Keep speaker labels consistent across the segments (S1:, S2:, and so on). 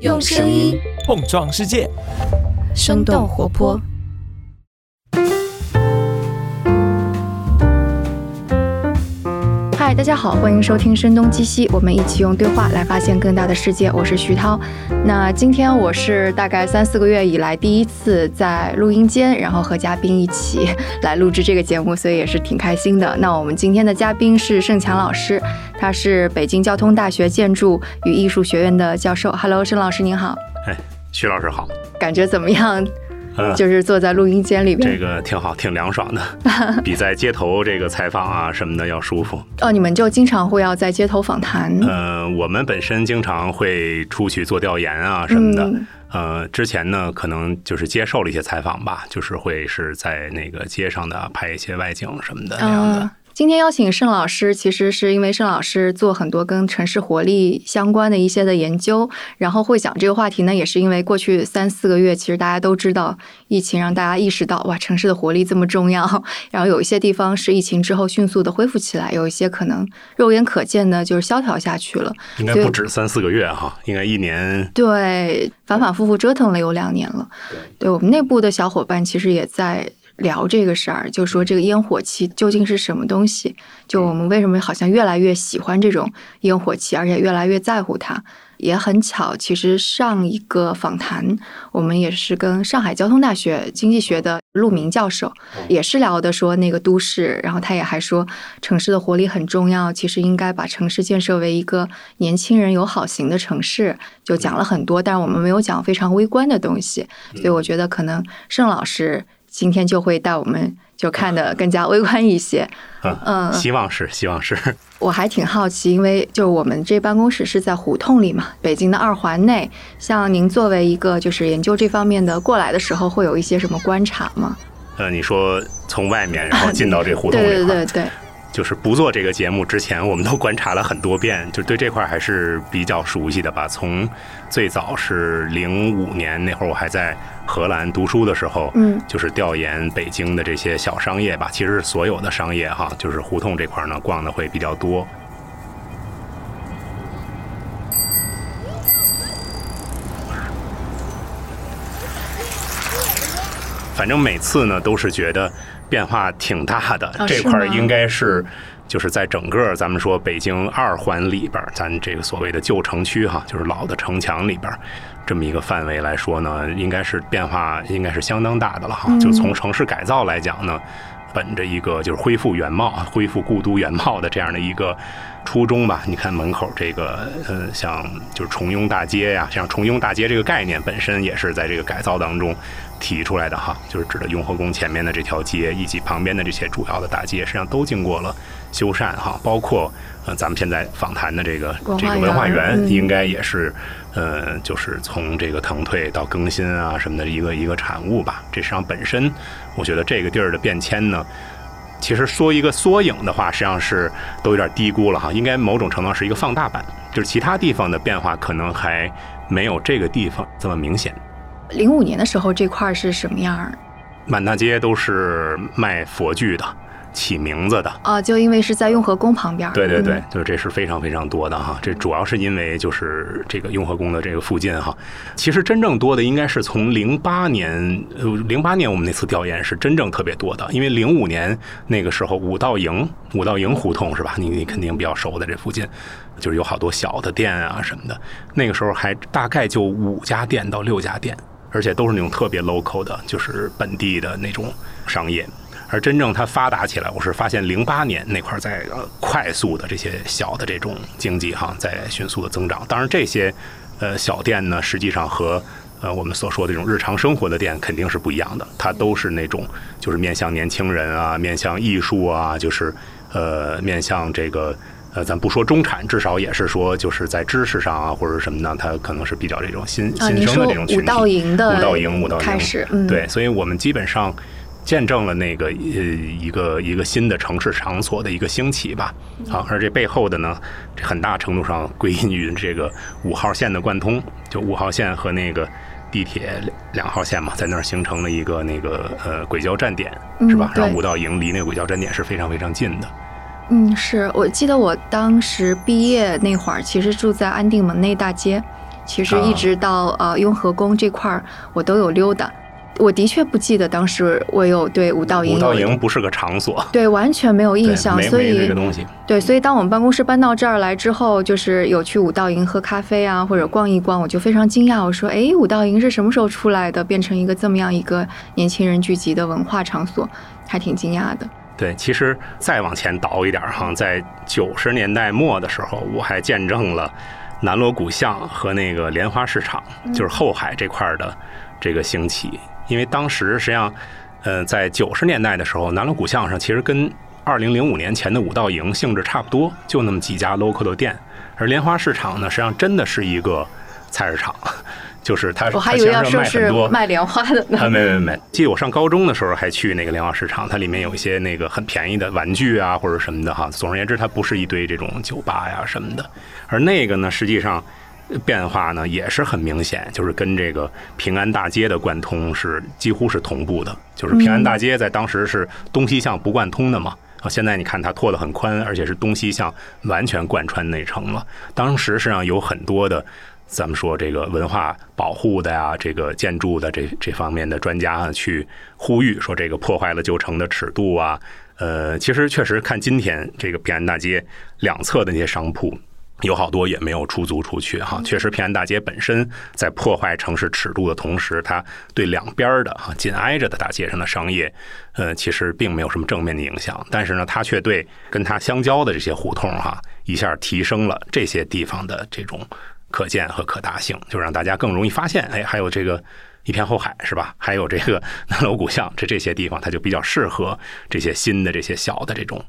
S1: 用声音
S2: 碰撞世界，
S1: 生动活泼。
S3: 嗨，大家好，欢迎收听《声东击西》，我们一起用对话来发现更大的世界。我是徐涛。那今天我是大概三四个月以来第一次在录音间，然后和嘉宾一起来录制这个节目，所以也是挺开心的。那我们今天的嘉宾是盛强老师，他是北京交通大学建筑与艺术学院的教授。Hello，盛老师您好。
S4: 哎，徐老师好。
S3: 感觉怎么样？
S4: 嗯，
S3: 就是坐在录音间里边，
S4: 这个挺好，挺凉爽的，比在街头这个采访啊什么的要舒服。
S3: 哦，你们就经常会要在街头访谈？
S4: 呃，我们本身经常会出去做调研啊什么的。呃，之前呢，可能就是接受了一些采访吧，就是会是在那个街上的拍一些外景什么的那样的。
S3: 今天邀请盛老师，其实是因为盛老师做很多跟城市活力相关的一些的研究，然后会讲这个话题呢，也是因为过去三四个月，其实大家都知道疫情让大家意识到，哇，城市的活力这么重要。然后有一些地方是疫情之后迅速的恢复起来，有一些可能肉眼可见的就是萧条下去了。
S4: 应该不止三四个月哈，应该一年。
S3: 对，反反复复折腾了有两年了。对我们内部的小伙伴，其实也在。聊这个事儿，就说这个烟火气究竟是什么东西？就我们为什么好像越来越喜欢这种烟火气，而且越来越在乎它？也很巧，其实上一个访谈，我们也是跟上海交通大学经济学的陆明教授，也是聊的说那个都市，然后他也还说城市的活力很重要，其实应该把城市建设为一个年轻人友好型的城市，就讲了很多，但是我们没有讲非常微观的东西，所以我觉得可能盛老师。今天就会带我们就看得更加微观一些，
S4: 嗯，希望是，希望是。
S3: 我还挺好奇，因为就我们这办公室是在胡同里嘛，北京的二环内。像您作为一个就是研究这方面的过来的时候，会有一些什么观察吗？
S4: 呃，你说从外面然后进到这胡同里，
S3: 对对对对。
S4: 就是不做这个节目之前，我们都观察了很多遍，就对这块还是比较熟悉的吧。从最早是零五年那会儿，我还在荷兰读书的时候，嗯，就是调研北京的这些小商业吧。其实是所有的商业哈，就是胡同这块呢，逛的会比较多。反正每次呢，都是觉得。变化挺大的，这块儿应该是就是在整个咱们说北京二环里边，咱这个所谓的旧城区哈，就是老的城墙里边这么一个范围来说呢，应该是变化应该是相当大的了哈。就从城市改造来讲呢，本着一个就是恢复原貌、恢复故都原貌的这样的一个初衷吧。你看门口这个呃，像就是重雍大街呀，像重雍大街这个概念本身也是在这个改造当中。提出来的哈，就是指的雍和宫前面的这条街，以及旁边的这些主要的大街，实际上都经过了修缮哈。包括呃，咱们现在访谈的这个这个文化园，应该也是呃，就是从这个腾退到更新啊什么的一个一个产物吧。这实际上本身，我觉得这个地儿的变迁呢，其实说一个缩影的话，实际上是都有点低估了哈。应该某种程度上是一个放大版，就是其他地方的变化可能还没有这个地方这么明显。
S3: 零五年的时候，这块是什么样？
S4: 满大街都是卖佛具的，起名字的
S3: 啊，就因为是在雍和宫旁边。
S4: 对对对，就是这是非常非常多的哈。这主要是因为就是这个雍和宫的这个附近哈。其实真正多的应该是从零八年，呃，零八年我们那次调研是真正特别多的，因为零五年那个时候五道营，五道营胡同是吧？你你肯定比较熟的这附近，就是有好多小的店啊什么的。那个时候还大概就五家店到六家店。而且都是那种特别 local 的，就是本地的那种商业。而真正它发达起来，我是发现零八年那块在快速的这些小的这种经济哈，在迅速的增长。当然，这些呃小店呢，实际上和呃我们所说的这种日常生活的店肯定是不一样的。它都是那种就是面向年轻人啊，面向艺术啊，就是呃面向这个。呃，咱不说中产，至少也是说，就是在知识上啊，或者什么呢，它可能是比较这种新新生的这种群体。
S3: 五道营的
S4: 五道营，五道营
S3: 开始，
S4: 对，所以我们基本上见证了那个呃一个一个新的城市场所的一个兴起吧。好，而这背后的呢，很大程度上归因于这个五号线的贯通，就五号线和那个地铁两号线嘛，在那儿形成了一个那个呃轨交站点，是吧？然后五道营离那个轨交站点是非常非常近的。
S3: 嗯，是我记得我当时毕业那会儿，其实住在安定门内大街，其实一直到呃雍和宫这块儿，我都有溜达。我的确不记得当时我有对武道营。
S4: 武道营不是个场所，
S3: 对，完全没有印象。所以
S4: 这个东西，
S3: 对，所以当我们办公室搬到这儿来之后，就是有去武道营喝咖啡啊，或者逛一逛，我就非常惊讶。我说：“哎，武道营是什么时候出来的？变成一个这么样一个年轻人聚集的文化场所，还挺惊讶的。”
S4: 对，其实再往前倒一点哈，在九十年代末的时候，我还见证了南锣鼓巷和那个莲花市场，就是后海这块的这个兴起。因为当时实际上，呃，在九十年代的时候，南锣鼓巷上其实跟二零零五年前的五道营性质差不多，就那么几家 local 的店。而莲花市场呢，实际上真的是一个菜市场，就是他
S3: 我还以为要说是卖莲花的呢。
S4: 啊没没没，记得我上高中的时候还去那个莲花市场，它里面有一些那个很便宜的玩具啊或者什么的哈。总而言之，它不是一堆这种酒吧呀什么的。而那个呢，实际上。变化呢也是很明显，就是跟这个平安大街的贯通是几乎是同步的。就是平安大街在当时是东西向不贯通的嘛，啊，现在你看它拓得很宽，而且是东西向完全贯穿内城了。当时实际上有很多的，咱们说这个文化保护的呀，这个建筑的这这方面的专家啊去呼吁说，这个破坏了旧城的尺度啊。呃，其实确实看今天这个平安大街两侧的那些商铺。有好多也没有出租出去哈，确实平安大街本身在破坏城市尺度的同时，它对两边的哈紧挨着的大街上的商业，呃，其实并没有什么正面的影响。但是呢，它却对跟它相交的这些胡同哈，一下提升了这些地方的这种可见和可达性，就让大家更容易发现，哎，还有这个一片后海是吧？还有这个南锣鼓巷，这这些地方，它就比较适合这些新的这些小的这种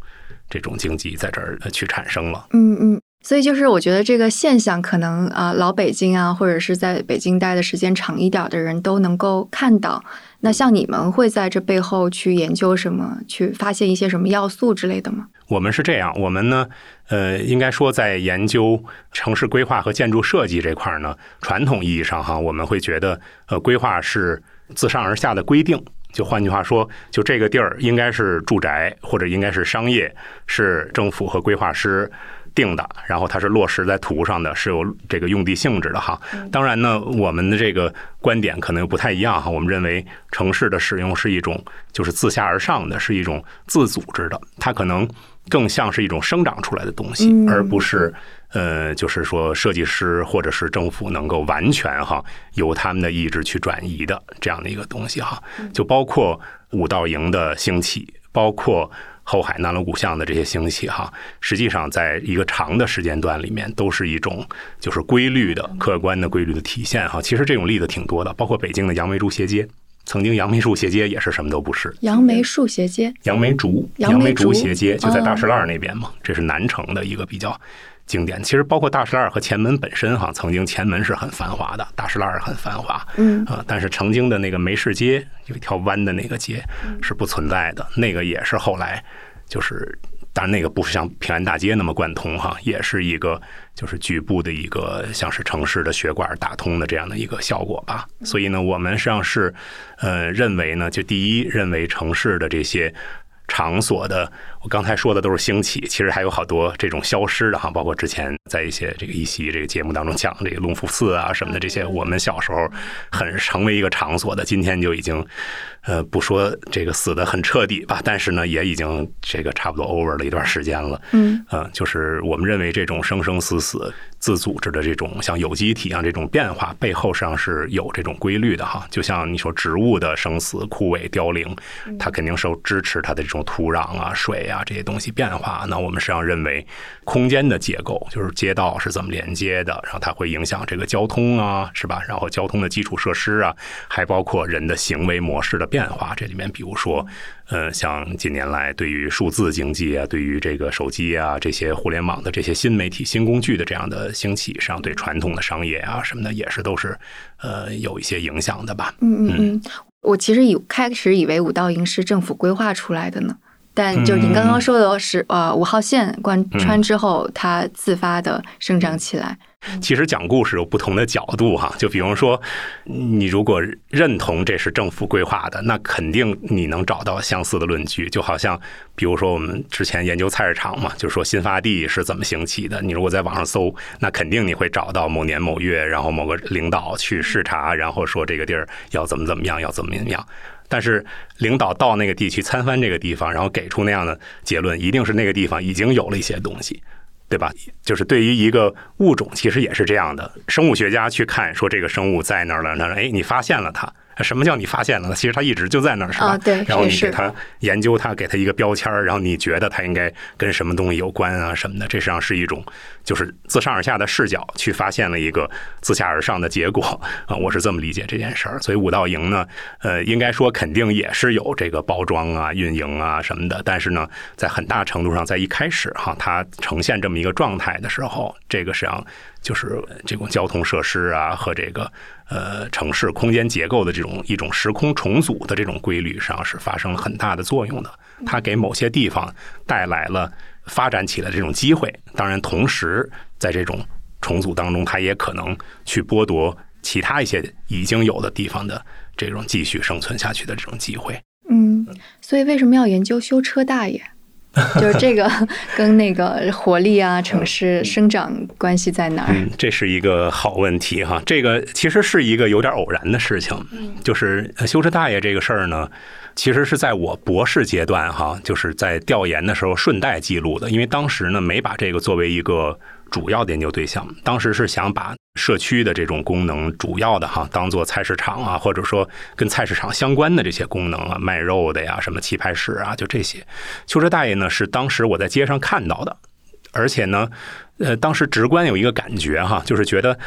S4: 这种经济在这儿去产生了。
S3: 嗯嗯。所以就是我觉得这个现象可能啊，老北京啊，或者是在北京待的时间长一点的人都能够看到。那像你们会在这背后去研究什么，去发现一些什么要素之类的吗？
S4: 我们是这样，我们呢，呃，应该说在研究城市规划和建筑设计这块儿呢，传统意义上哈，我们会觉得呃，规划是自上而下的规定。就换句话说，就这个地儿应该是住宅或者应该是商业，是政府和规划师。定的，然后它是落实在图上的，是有这个用地性质的哈。当然呢，我们的这个观点可能又不太一样哈。我们认为城市的使用是一种就是自下而上的，是一种自组织的，它可能更像是一种生长出来的东西，而不是呃，就是说设计师或者是政府能够完全哈由他们的意志去转移的这样的一个东西哈。就包括五道营的兴起，包括。后海南锣鼓巷的这些兴起，哈，实际上在一个长的时间段里面，都是一种就是规律的、客观的规律的体现，哈。其实这种例子挺多的，包括北京的杨梅竹斜街，曾经杨梅树斜街也是什么都不是。
S3: 杨梅树斜街，
S4: 杨梅竹，杨梅竹斜街就在大石栏那边嘛，这是南城的一个比较。经典其实包括大石栏和前门本身哈，曾经前门是很繁华的，大石栏很繁华，
S3: 嗯
S4: 啊，但是曾经的那个梅市街有一条弯的那个街是不存在的，那个也是后来就是，当然那个不是像平安大街那么贯通哈，也是一个就是局部的一个像是城市的血管打通的这样的一个效果吧。所以呢，我们实际上是呃认为呢，就第一认为城市的这些。场所的，我刚才说的都是兴起，其实还有好多这种消失的哈，包括之前在一些这个一席这个节目当中讲这个隆福寺啊什么的这些，我们小时候很成为一个场所的，今天就已经。呃，不说这个死的很彻底吧，但是呢，也已经这个差不多 over 了一段时间了。
S3: 嗯，
S4: 呃，就是我们认为这种生生死死、自组织的这种像有机体一样这种变化背后，实际上是有这种规律的哈。就像你说植物的生死、枯萎、凋零，它肯定受支持它的这种土壤啊、水啊这些东西变化。那我们实际上认为，空间的结构就是街道是怎么连接的，然后它会影响这个交通啊，是吧？然后交通的基础设施啊，还包括人的行为模式的变。变化，这里面比如说，呃，像近年来对于数字经济啊，对于这个手机啊这些互联网的这些新媒体、新工具的这样的兴起，实际上对传统的商业啊什么的也是都是呃有一些影响的吧。
S3: 嗯嗯嗯，我其实以开始以为五道营是政府规划出来的呢。但就您刚刚说的是，呃，五号线贯穿之后，它自发的生长起来。
S4: 其实讲故事有不同的角度哈，就比方说，你如果认同这是政府规划的，那肯定你能找到相似的论据。就好像，比如说我们之前研究菜市场嘛，就说新发地是怎么兴起的。你如果在网上搜，那肯定你会找到某年某月，然后某个领导去视察，然后说这个地儿要怎么怎么样，要怎么怎么样。但是领导到那个地区参观这个地方，然后给出那样的结论，一定是那个地方已经有了一些东西。对吧？就是对于一个物种，其实也是这样的。生物学家去看，说这个生物在那儿了，那哎，你发现了它。什么叫你发现了呢？其实它一直就在那儿，是吧？
S3: 对。
S4: 然后你给它研究它，给它一个标签然后你觉得它应该跟什么东西有关啊什么的？这实际上是一种，就是自上而下的视角去发现了一个自下而上的结果啊！我是这么理解这件事儿。所以五道营呢，呃，应该说肯定也是有这个包装啊、运营啊什么的。但是呢，在很大程度上，在一开始哈，它呈现这么一个状态的时候，这个实际上就是这种交通设施啊和这个。呃，城市空间结构的这种一种时空重组的这种规律，上是发生了很大的作用的。它给某些地方带来了发展起来这种机会。当然，同时在这种重组当中，它也可能去剥夺其他一些已经有的地方的这种继续生存下去的这种机会。
S3: 嗯，所以为什么要研究修车大爷？就是这个跟那个活力啊、城市生长关系在哪儿？
S4: 嗯，这是一个好问题哈。这个其实是一个有点偶然的事情。嗯，就是修车大爷这个事儿呢，其实是在我博士阶段哈，就是在调研的时候顺带记录的，因为当时呢没把这个作为一个。主要的研究对象，当时是想把社区的这种功能，主要的哈，当做菜市场啊，或者说跟菜市场相关的这些功能啊，卖肉的呀，什么棋牌室啊，就这些。修车大爷呢，是当时我在街上看到的，而且呢，呃，当时直观有一个感觉哈，就是觉得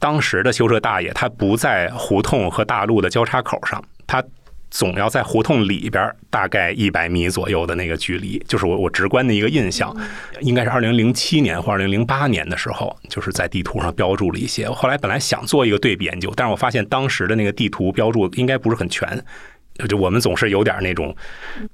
S4: 当时的修车大爷他不在胡同和大路的交叉口上，他。总要在胡同里边大概一百米左右的那个距离，就是我我直观的一个印象，应该是二零零七年或二零零八年的时候，就是在地图上标注了一些。后来本来想做一个对比研究，但是我发现当时的那个地图标注应该不是很全，就我们总是有点那种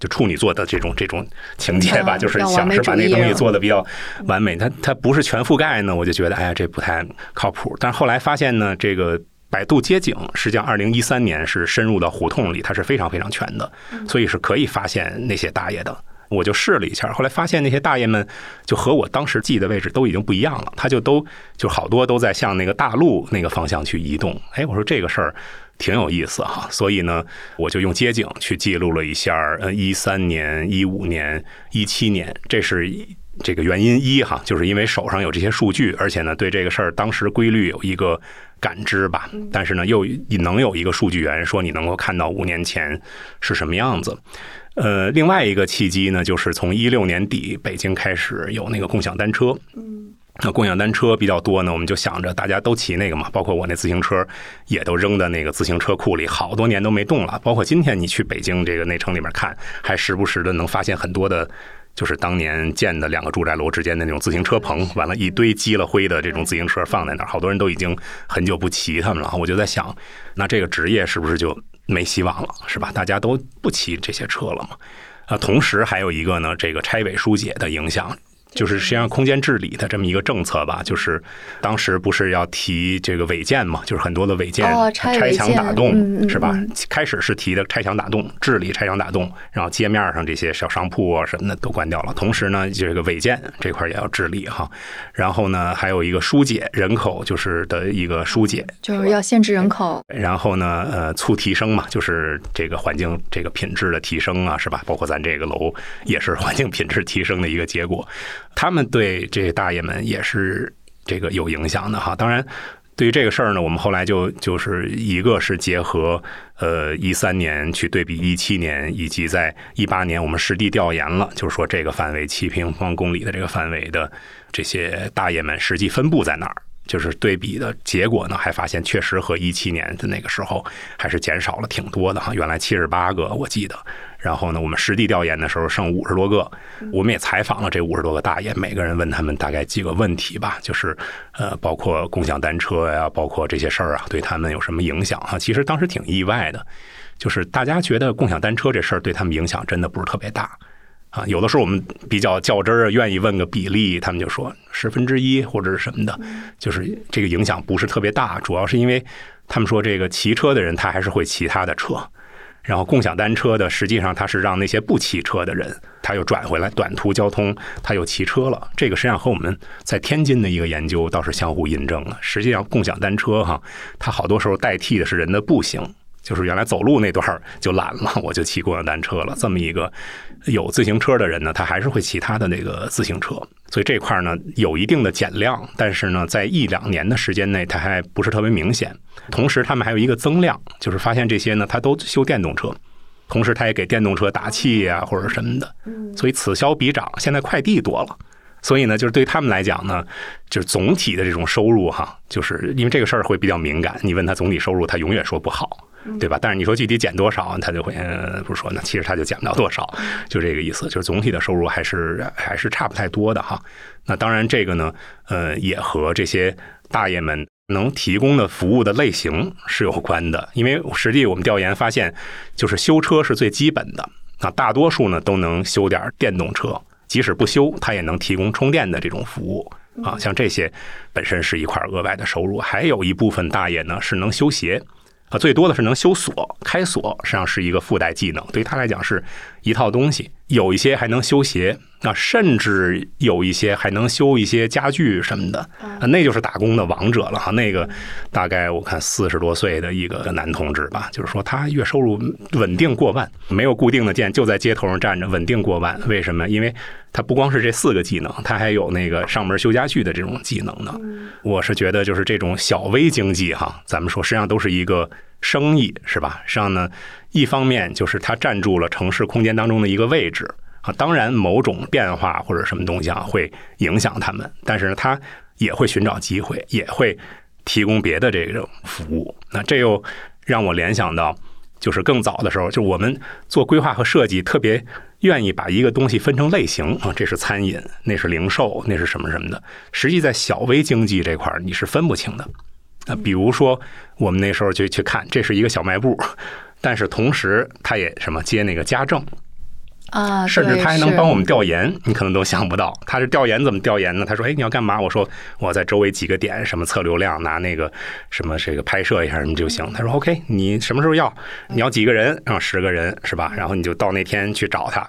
S4: 就处女座的这种这种情节吧，就是想是把那东西做的比较完美，它它不是全覆盖呢，我就觉得哎呀这不太靠谱。但是后来发现呢，这个。百度街景实际上，二零一三年是深入到胡同里，它是非常非常全的，所以是可以发现那些大爷的。我就试了一下，后来发现那些大爷们就和我当时记的位置都已经不一样了，他就都就好多都在向那个大路那个方向去移动。哎，我说这个事儿挺有意思哈，所以呢，我就用街景去记录了一下，呃，一三年、一五年、一七年，这是这个原因一哈，就是因为手上有这些数据，而且呢，对这个事儿当时规律有一个。感知吧，但是呢，又能有一个数据源说你能够看到五年前是什么样子。呃，另外一个契机呢，就是从一六年底北京开始有那个共享单车。嗯，那共享单车比较多呢，我们就想着大家都骑那个嘛，包括我那自行车也都扔在那个自行车库里，好多年都没动了。包括今天你去北京这个内城里面看，还时不时的能发现很多的。就是当年建的两个住宅楼之间的那种自行车棚，完了，一堆积了灰的这种自行车放在那儿，好多人都已经很久不骑他们了。我就在想，那这个职业是不是就没希望了，是吧？大家都不骑这些车了嘛？啊，同时还有一个呢，这个拆尾疏解的影响。就是实际上空间治理的这么一个政策吧，就是当时不是要提这个违建嘛，就是很多的违建拆墙打洞是吧？开始是提的拆墙打洞，治理拆墙打洞，然后街面上这些小商铺啊什么的都关掉了。同时呢，这个违建这块也要治理哈。然后呢，还有一个疏解人口，就是的一个疏解，
S3: 就是要限制人口。
S4: 然后呢，呃，促提升嘛，就是这个环境这个品质的提升啊，是吧？包括咱这个楼也是环境品质提升的一个结果。他们对这些大爷们也是这个有影响的哈。当然，对于这个事儿呢，我们后来就就是一个是结合呃一三年去对比一七年，以及在一八年我们实地调研了，就是说这个范围七平方公里的这个范围的这些大爷们实际分布在哪儿，就是对比的结果呢，还发现确实和一七年的那个时候还是减少了挺多的哈。原来七十八个，我记得。然后呢，我们实地调研的时候剩五十多个，我们也采访了这五十多个大爷，每个人问他们大概几个问题吧，就是呃，包括共享单车呀，包括这些事儿啊，对他们有什么影响啊？其实当时挺意外的，就是大家觉得共享单车这事儿对他们影响真的不是特别大，啊，有的时候我们比较较真儿，愿意问个比例，他们就说十分之一或者是什么的，就是这个影响不是特别大。主要是因为他们说这个骑车的人他还是会骑他的车，然后共享单车的实际上它是让那些不骑车的人他又转回来短途交通他又骑车了。这个实际上和我们在天津的一个研究倒是相互印证了。实际上共享单车哈，它好多时候代替的是人的步行。就是原来走路那段就懒了，我就骑共享单车了。这么一个有自行车的人呢，他还是会骑他的那个自行车。所以这块呢有一定的减量，但是呢，在一两年的时间内，它还不是特别明显。同时，他们还有一个增量，就是发现这些呢，他都修电动车，同时他也给电动车打气呀或者什么的。所以此消彼长，现在快递多了。所以呢，就是对他们来讲呢，就是总体的这种收入哈，就是因为这个事儿会比较敏感。你问他总体收入，他永远说不好。对吧？但是你说具体减多少，他就会不是说呢，其实他就减不了多少，就这个意思。就是总体的收入还是还是差不太多的哈。那当然，这个呢，呃，也和这些大爷们能提供的服务的类型是有关的。因为实际我们调研发现，就是修车是最基本的，那大多数呢都能修点电动车，即使不修，他也能提供充电的这种服务啊。像这些本身是一块额外的收入，还有一部分大爷呢是能修鞋。啊，最多的是能修锁、开锁，实际上是一个附带技能，对于他来讲是一套东西。有一些还能修鞋，啊甚至有一些还能修一些家具什么的，啊，那就是打工的王者了哈。那个大概我看四十多岁的一个男同志吧，就是说他月收入稳定过万，没有固定的店，就在街头上站着，稳定过万。为什么？因为他不光是这四个技能，他还有那个上门修家具的这种技能呢。我是觉得就是这种小微经济哈，咱们说实际上都是一个生意，是吧？实际上呢。一方面就是它占住了城市空间当中的一个位置啊，当然某种变化或者什么东西啊会影响他们，但是呢，它也会寻找机会，也会提供别的这种服务。那这又让我联想到，就是更早的时候，就我们做规划和设计，特别愿意把一个东西分成类型啊，这是餐饮，那是零售，那是什么什么的。实际在小微经济这块儿，你是分不清的。那比如说，我们那时候就去看，这是一个小卖部。但是同时，他也什么接那个家政
S3: 啊，
S4: 甚至他还能帮我们调研，你可能都想不到。他是调研怎么调研呢？他说：“哎，你要干嘛？”我说：“我在周围几个点，什么测流量，拿那个什么这个拍摄一下什么就行。”他说：“OK，你什么时候要？你要几个人？啊，十个人是吧？然后你就到那天去找他。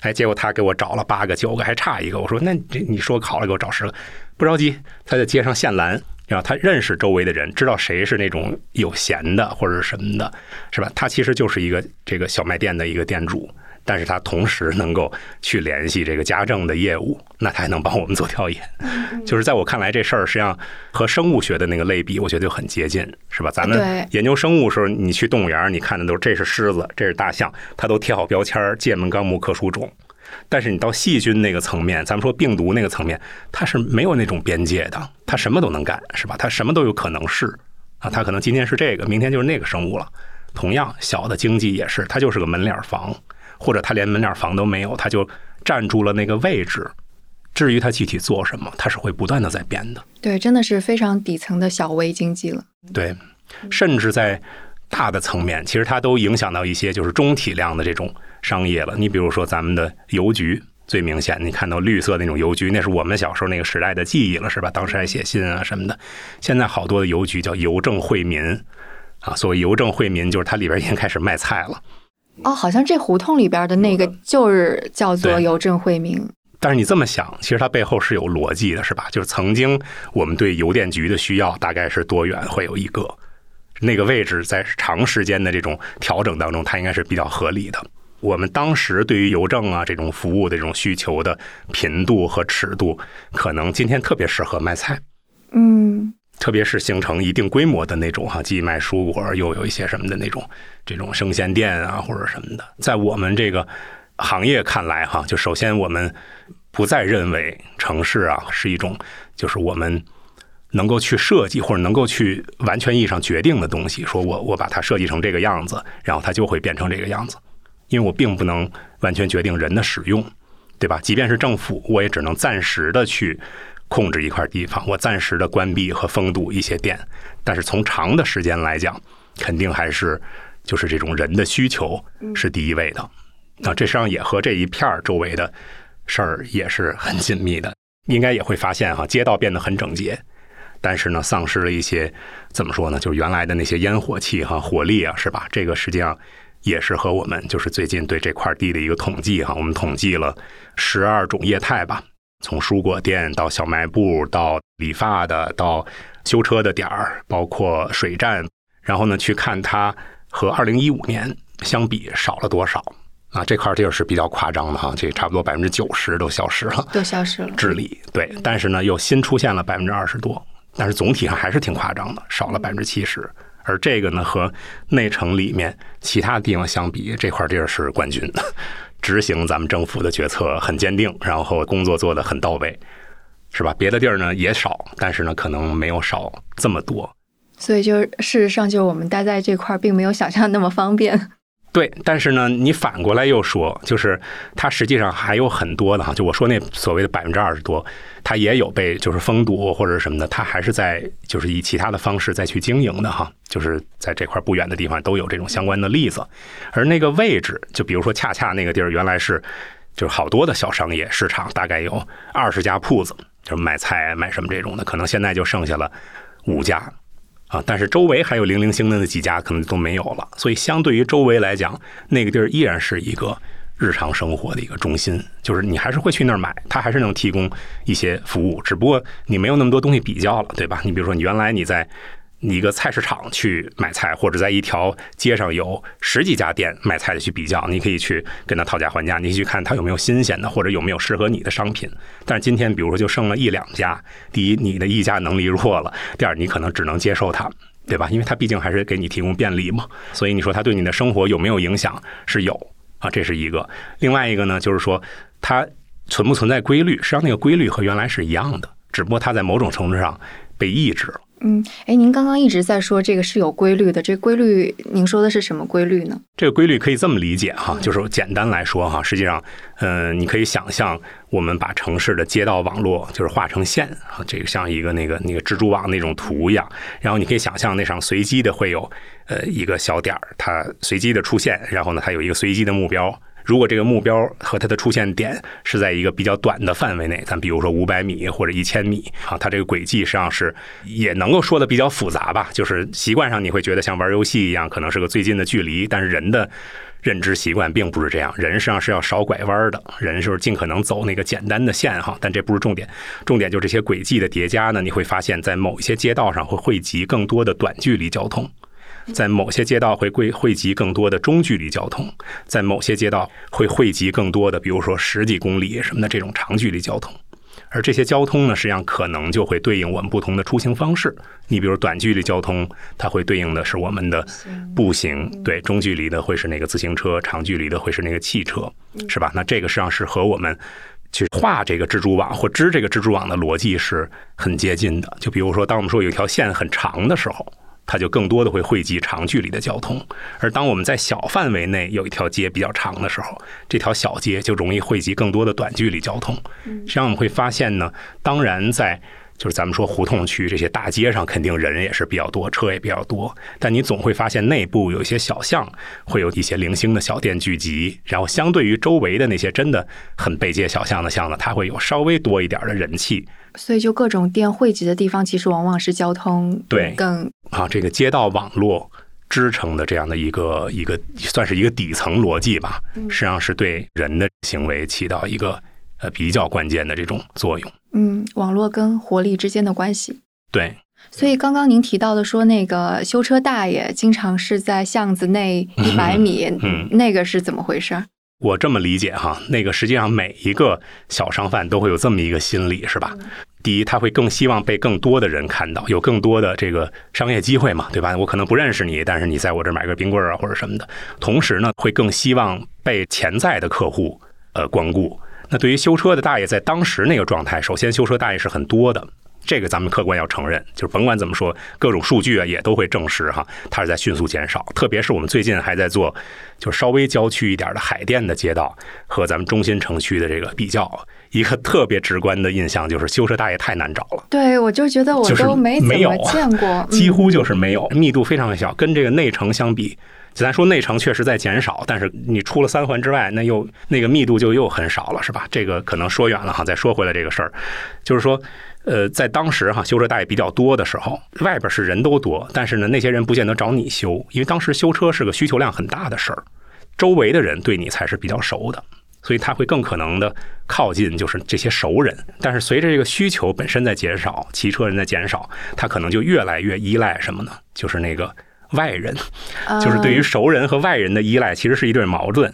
S4: 哎，结果他给我找了八个、九个，还差一个。我说：“那这你说好了，给我找十个，不着急。”他就接上线缆。然后他认识周围的人，知道谁是那种有闲的或者什么的，是吧？他其实就是一个这个小卖店的一个店主，但是他同时能够去联系这个家政的业务，那他还能帮我们做调研。就是在我看来，这事儿实际上和生物学的那个类比，我觉得就很接近，是吧？咱们研究生物时候，你去动物园，你看的都是这是狮子，这是大象，它都贴好标签儿，界门纲目科属种。但是你到细菌那个层面，咱们说病毒那个层面，它是没有那种边界的，它什么都能干，是吧？它什么都有可能是啊，它可能今天是这个，明天就是那个生物了。同样，小的经济也是，它就是个门脸房，或者它连门脸房都没有，它就占住了那个位置。至于它具体做什么，它是会不断的在变的。
S3: 对，真的是非常底层的小微经济了。
S4: 对，甚至在大的层面，其实它都影响到一些就是中体量的这种。商业了，你比如说咱们的邮局最明显，你看到绿色那种邮局，那是我们小时候那个时代的记忆了，是吧？当时还写信啊什么的。现在好多的邮局叫邮政惠民啊，所谓邮政惠民，就是它里边已经开始卖菜了。
S3: 哦，好像这胡同里边的那个就是叫做邮政惠民。
S4: 但是你这么想，其实它背后是有逻辑的，是吧？就是曾经我们对邮电局的需要大概是多远会有一个那个位置，在长时间的这种调整当中，它应该是比较合理的。我们当时对于邮政啊这种服务的这种需求的频度和尺度，可能今天特别适合卖菜，
S3: 嗯，
S4: 特别是形成一定规模的那种哈，既卖蔬果又有一些什么的那种这种生鲜店啊或者什么的，在我们这个行业看来哈，就首先我们不再认为城市啊是一种就是我们能够去设计或者能够去完全意义上决定的东西，说我我把它设计成这个样子，然后它就会变成这个样子。因为我并不能完全决定人的使用，对吧？即便是政府，我也只能暂时的去控制一块地方，我暂时的关闭和封堵一些店。但是从长的时间来讲，肯定还是就是这种人的需求是第一位的。那，这实际上也和这一片儿周围的事儿也是很紧密的。应该也会发现哈，街道变得很整洁，但是呢，丧失了一些怎么说呢？就是原来的那些烟火气哈、活力啊，是吧？这个实际上也是和我们就是最近对这块地的一个统计哈，我们统计了十二种业态吧，从蔬果店到小卖部到理发的到修车的点儿，包括水站，然后呢去看它和二零一五年相比少了多少。啊，这块地儿是比较夸张的哈，这差不多百分之九十都消失了，
S3: 都消失了。
S4: 治理对，但是呢，又新出现了百分之二十多，但是总体上还是挺夸张的，少了百分之七十。而这个呢，和内城里面其他地方相比，这块地儿是冠军，执行咱们政府的决策很坚定，然后工作做得很到位，是吧？别的地儿呢也少，但是呢，可能没有少这么多。
S3: 所以，就事实上，就我们待在这块儿，并没有想象那么方便。
S4: 对，但是呢，你反过来又说，就是它实际上还有很多的哈，就我说那所谓的百分之二十多，它也有被就是封堵或者什么的，它还是在就是以其他的方式再去经营的哈，就是在这块不远的地方都有这种相关的例子。而那个位置，就比如说恰恰那个地儿原来是就是好多的小商业市场，大概有二十家铺子，就是买菜买什么这种的，可能现在就剩下了五家。啊，但是周围还有零零星的那几家可能都没有了，所以相对于周围来讲，那个地儿依然是一个日常生活的一个中心，就是你还是会去那儿买，它还是能提供一些服务，只不过你没有那么多东西比较了，对吧？你比如说，你原来你在。你一个菜市场去买菜，或者在一条街上有十几家店卖菜的去比较，你可以去跟他讨价还价，你去看他有没有新鲜的，或者有没有适合你的商品。但是今天，比如说就剩了一两家，第一，你的议价能力弱了；第二，你可能只能接受它，对吧？因为它毕竟还是给你提供便利嘛。所以你说它对你的生活有没有影响？是有啊，这是一个。另外一个呢，就是说它存不存在规律？实际上，那个规律和原来是一样的，只不过它在某种程度上被抑制了。
S3: 嗯，哎，您刚刚一直在说这个是有规律的，这规律您说的是什么规律呢？
S4: 这个规律可以这么理解哈，就是简单来说哈，实际上，嗯，你可以想象我们把城市的街道网络就是画成线啊，这个像一个那个那个蜘蛛网那种图一样，然后你可以想象那上随机的会有呃一个小点儿，它随机的出现，然后呢，它有一个随机的目标。如果这个目标和它的出现点是在一个比较短的范围内，咱比如说五百米或者一千米啊，它这个轨迹实际上是也能够说的比较复杂吧。就是习惯上你会觉得像玩游戏一样，可能是个最近的距离，但是人的认知习惯并不是这样，人实际上是要少拐弯的，人是尽可能走那个简单的线哈。但这不是重点，重点就这些轨迹的叠加呢，你会发现在某一些街道上会汇集更多的短距离交通。在某些街道会汇汇集更多的中距离交通，在某些街道会汇集更多的，比如说十几公里什么的这种长距离交通，而这些交通呢，实际上可能就会对应我们不同的出行方式。你比如短距离交通，它会对应的是我们的步行；对中距离的会是那个自行车，长距离的会是那个汽车，是吧？那这个实际上是和我们去画这个蜘蛛网或织这个蜘蛛网的逻辑是很接近的。就比如说，当我们说有一条线很长的时候。它就更多的会汇集长距离的交通，而当我们在小范围内有一条街比较长的时候，这条小街就容易汇集更多的短距离交通。实际上我们会发现呢，当然在就是咱们说胡同区这些大街上，肯定人也是比较多，车也比较多，但你总会发现内部有一些小巷会有一些零星的小店聚集，然后相对于周围的那些真的很背街小巷的巷子，它会有稍微多一点的人气。
S3: 所以，就各种店汇集的地方，其实往往是交通
S4: 对
S3: 更
S4: 啊，这个街道网络支撑的这样的一个一个，算是一个底层逻辑吧。实际上是对人的行为起到一个呃比较关键的这种作用。
S3: 嗯，网络跟活力之间的关系。
S4: 对。
S3: 所以刚刚您提到的说，那个修车大爷经常是在巷子内 一百米，
S4: 嗯，
S3: 那个是怎么回事？
S4: 我这么理解哈，那个实际上每一个小商贩都会有这么一个心理，是吧？第一，他会更希望被更多的人看到，有更多的这个商业机会嘛，对吧？我可能不认识你，但是你在我这儿买个冰棍儿啊或者什么的。同时呢，会更希望被潜在的客户呃光顾。那对于修车的大爷，在当时那个状态，首先修车大爷是很多的。这个咱们客观要承认，就是甭管怎么说，各种数据啊也都会证实哈，它是在迅速减少。特别是我们最近还在做，就稍微郊区一点的海淀的街道和咱们中心城区的这个比较，一个特别直观的印象就是修车大爷太难找了。
S3: 对，我就觉得我都没怎么见过，
S4: 几乎就是没有，密度非常小，跟这个内城相比，咱说内城确实在减少，但是你出了三环之外，那又那个密度就又很少了，是吧？这个可能说远了哈。再说回来这个事儿，就是说，呃，在当时哈修车大爷比较多的时候，外边是人都多，但是呢，那些人不见得找你修，因为当时修车是个需求量很大的事儿，周围的人对你才是比较熟的，所以他会更可能的靠近就是这些熟人。但是随着这个需求本身在减少，骑车人在减少，他可能就越来越依赖什么呢？就是那个。外人，就是对于熟人和外人的依赖，其实是一对矛盾。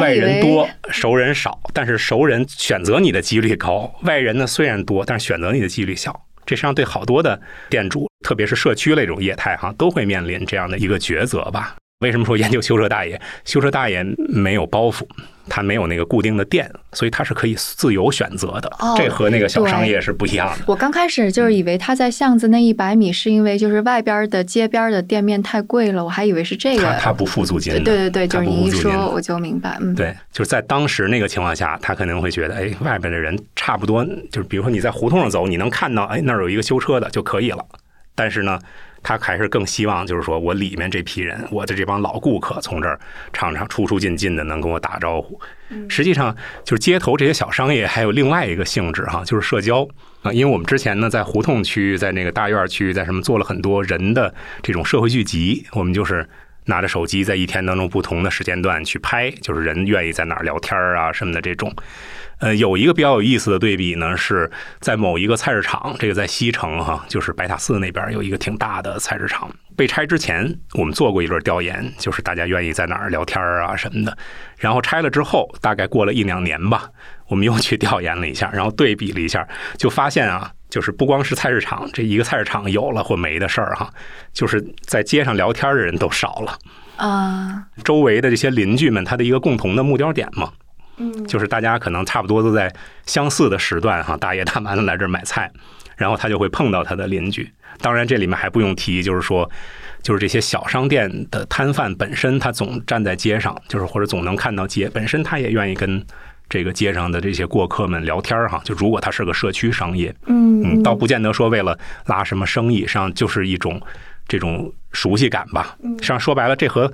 S4: 外人多，熟人少，但是熟人选择你的几率高。外人呢虽然多，但是选择你的几率小。这实际上对好多的店主，特别是社区那种业态哈，都会面临这样的一个抉择吧。为什么说研究修车大爷？修车大爷没有包袱。他没有那个固定的店，所以它是可以自由选择的。这和那个小商业是不一样的。
S3: 我刚开始就是以为他在巷子那一百米是因为就是外边的街边的店面太贵了，我还以为是这个。
S4: 他不付租金。
S3: 对对对，就是你一说我就明白。嗯，
S4: 对，就是在当时那个情况下，他可能会觉得，哎，外边的人差不多，就是比如说你在胡同上走，你能看到，哎，那儿有一个修车的就可以了。但是呢。他还是更希望，就是说我里面这批人，我的这帮老顾客，从这儿常常出出进进的，能跟我打招呼。实际上，就是街头这些小商业还有另外一个性质哈，就是社交啊。因为我们之前呢，在胡同区域，在那个大院区域，在什么做了很多人的这种社会聚集，我们就是拿着手机在一天当中不同的时间段去拍，就是人愿意在哪儿聊天啊什么的这种。呃，有一个比较有意思的对比呢，是在某一个菜市场，这个在西城哈，就是白塔寺那边有一个挺大的菜市场。被拆之前，我们做过一轮调研，就是大家愿意在哪儿聊天啊什么的。然后拆了之后，大概过了一两年吧，我们又去调研了一下，然后对比了一下，就发现啊，就是不光是菜市场这一个菜市场有了或没的事儿哈，就是在街上聊天的人都少了啊。周围的这些邻居们，他的一个共同的目标点嘛。
S3: 嗯，
S4: 就是大家可能差不多都在相似的时段哈，大爷大妈的来这儿买菜，然后他就会碰到他的邻居。当然，这里面还不用提，就是说，就是这些小商店的摊贩本身，他总站在街上，就是或者总能看到街，本身他也愿意跟这个街上的这些过客们聊天哈。就如果他是个社区商业，
S3: 嗯，
S4: 倒不见得说为了拉什么生意，上就是一种这种熟悉感吧。实际上说白了，这和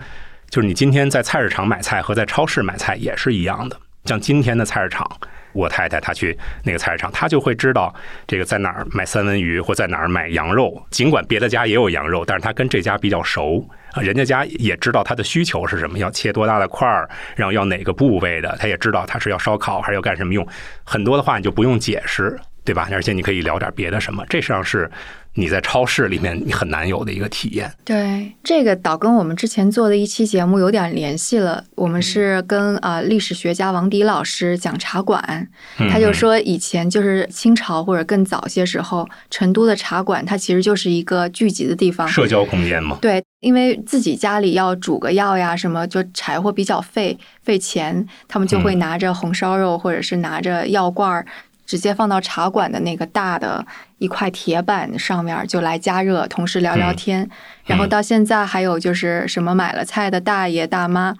S4: 就是你今天在菜市场买菜和在超市买菜也是一样的。像今天的菜市场，我太太她去那个菜市场，她就会知道这个在哪儿买三文鱼或在哪儿买羊肉。尽管别的家也有羊肉，但是她跟这家比较熟啊，人家家也知道她的需求是什么，要切多大的块儿，然后要哪个部位的，她也知道她是要烧烤还是要干什么用。很多的话你就不用解释，对吧？而且你可以聊点别的什么，这实际上是。你在超市里面你很难有的一个体验。
S3: 对，这个倒跟我们之前做的一期节目有点联系了。我们是跟啊历史学家王迪老师讲茶馆，他就说以前就是清朝或者更早些时候，成都的茶馆它其实就是一个聚集的地方，
S4: 社交空间嘛。
S3: 对，因为自己家里要煮个药呀什么，就柴火比较费费钱，他们就会拿着红烧肉或者是拿着药罐儿。直接放到茶馆的那个大的一块铁板上面就来加热，同时聊聊天。然后到现在还有就是什么买了菜的大爷大妈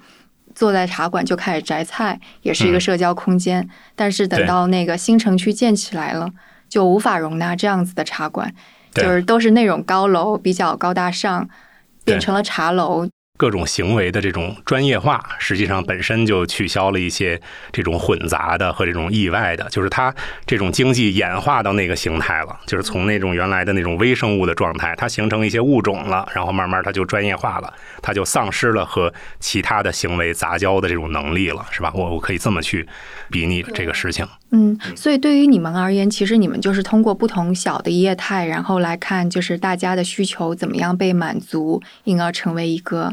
S3: 坐在茶馆就开始摘菜，也是一个社交空间。但是等到那个新城区建起来了，就无法容纳这样子的茶馆，就是都是那种高楼比较高大上，变成了茶楼。
S4: 各种行为的这种专业化，实际上本身就取消了一些这种混杂的和这种意外的，就是它这种经济演化到那个形态了，就是从那种原来的那种微生物的状态，它形成一些物种了，然后慢慢它就专业化了，它就丧失了和其他的行为杂交的这种能力了，是吧？我我可以这么去比拟这个事情。
S3: 嗯，所以对于你们而言，其实你们就是通过不同小的业态，然后来看就是大家的需求怎么样被满足，因而成为一个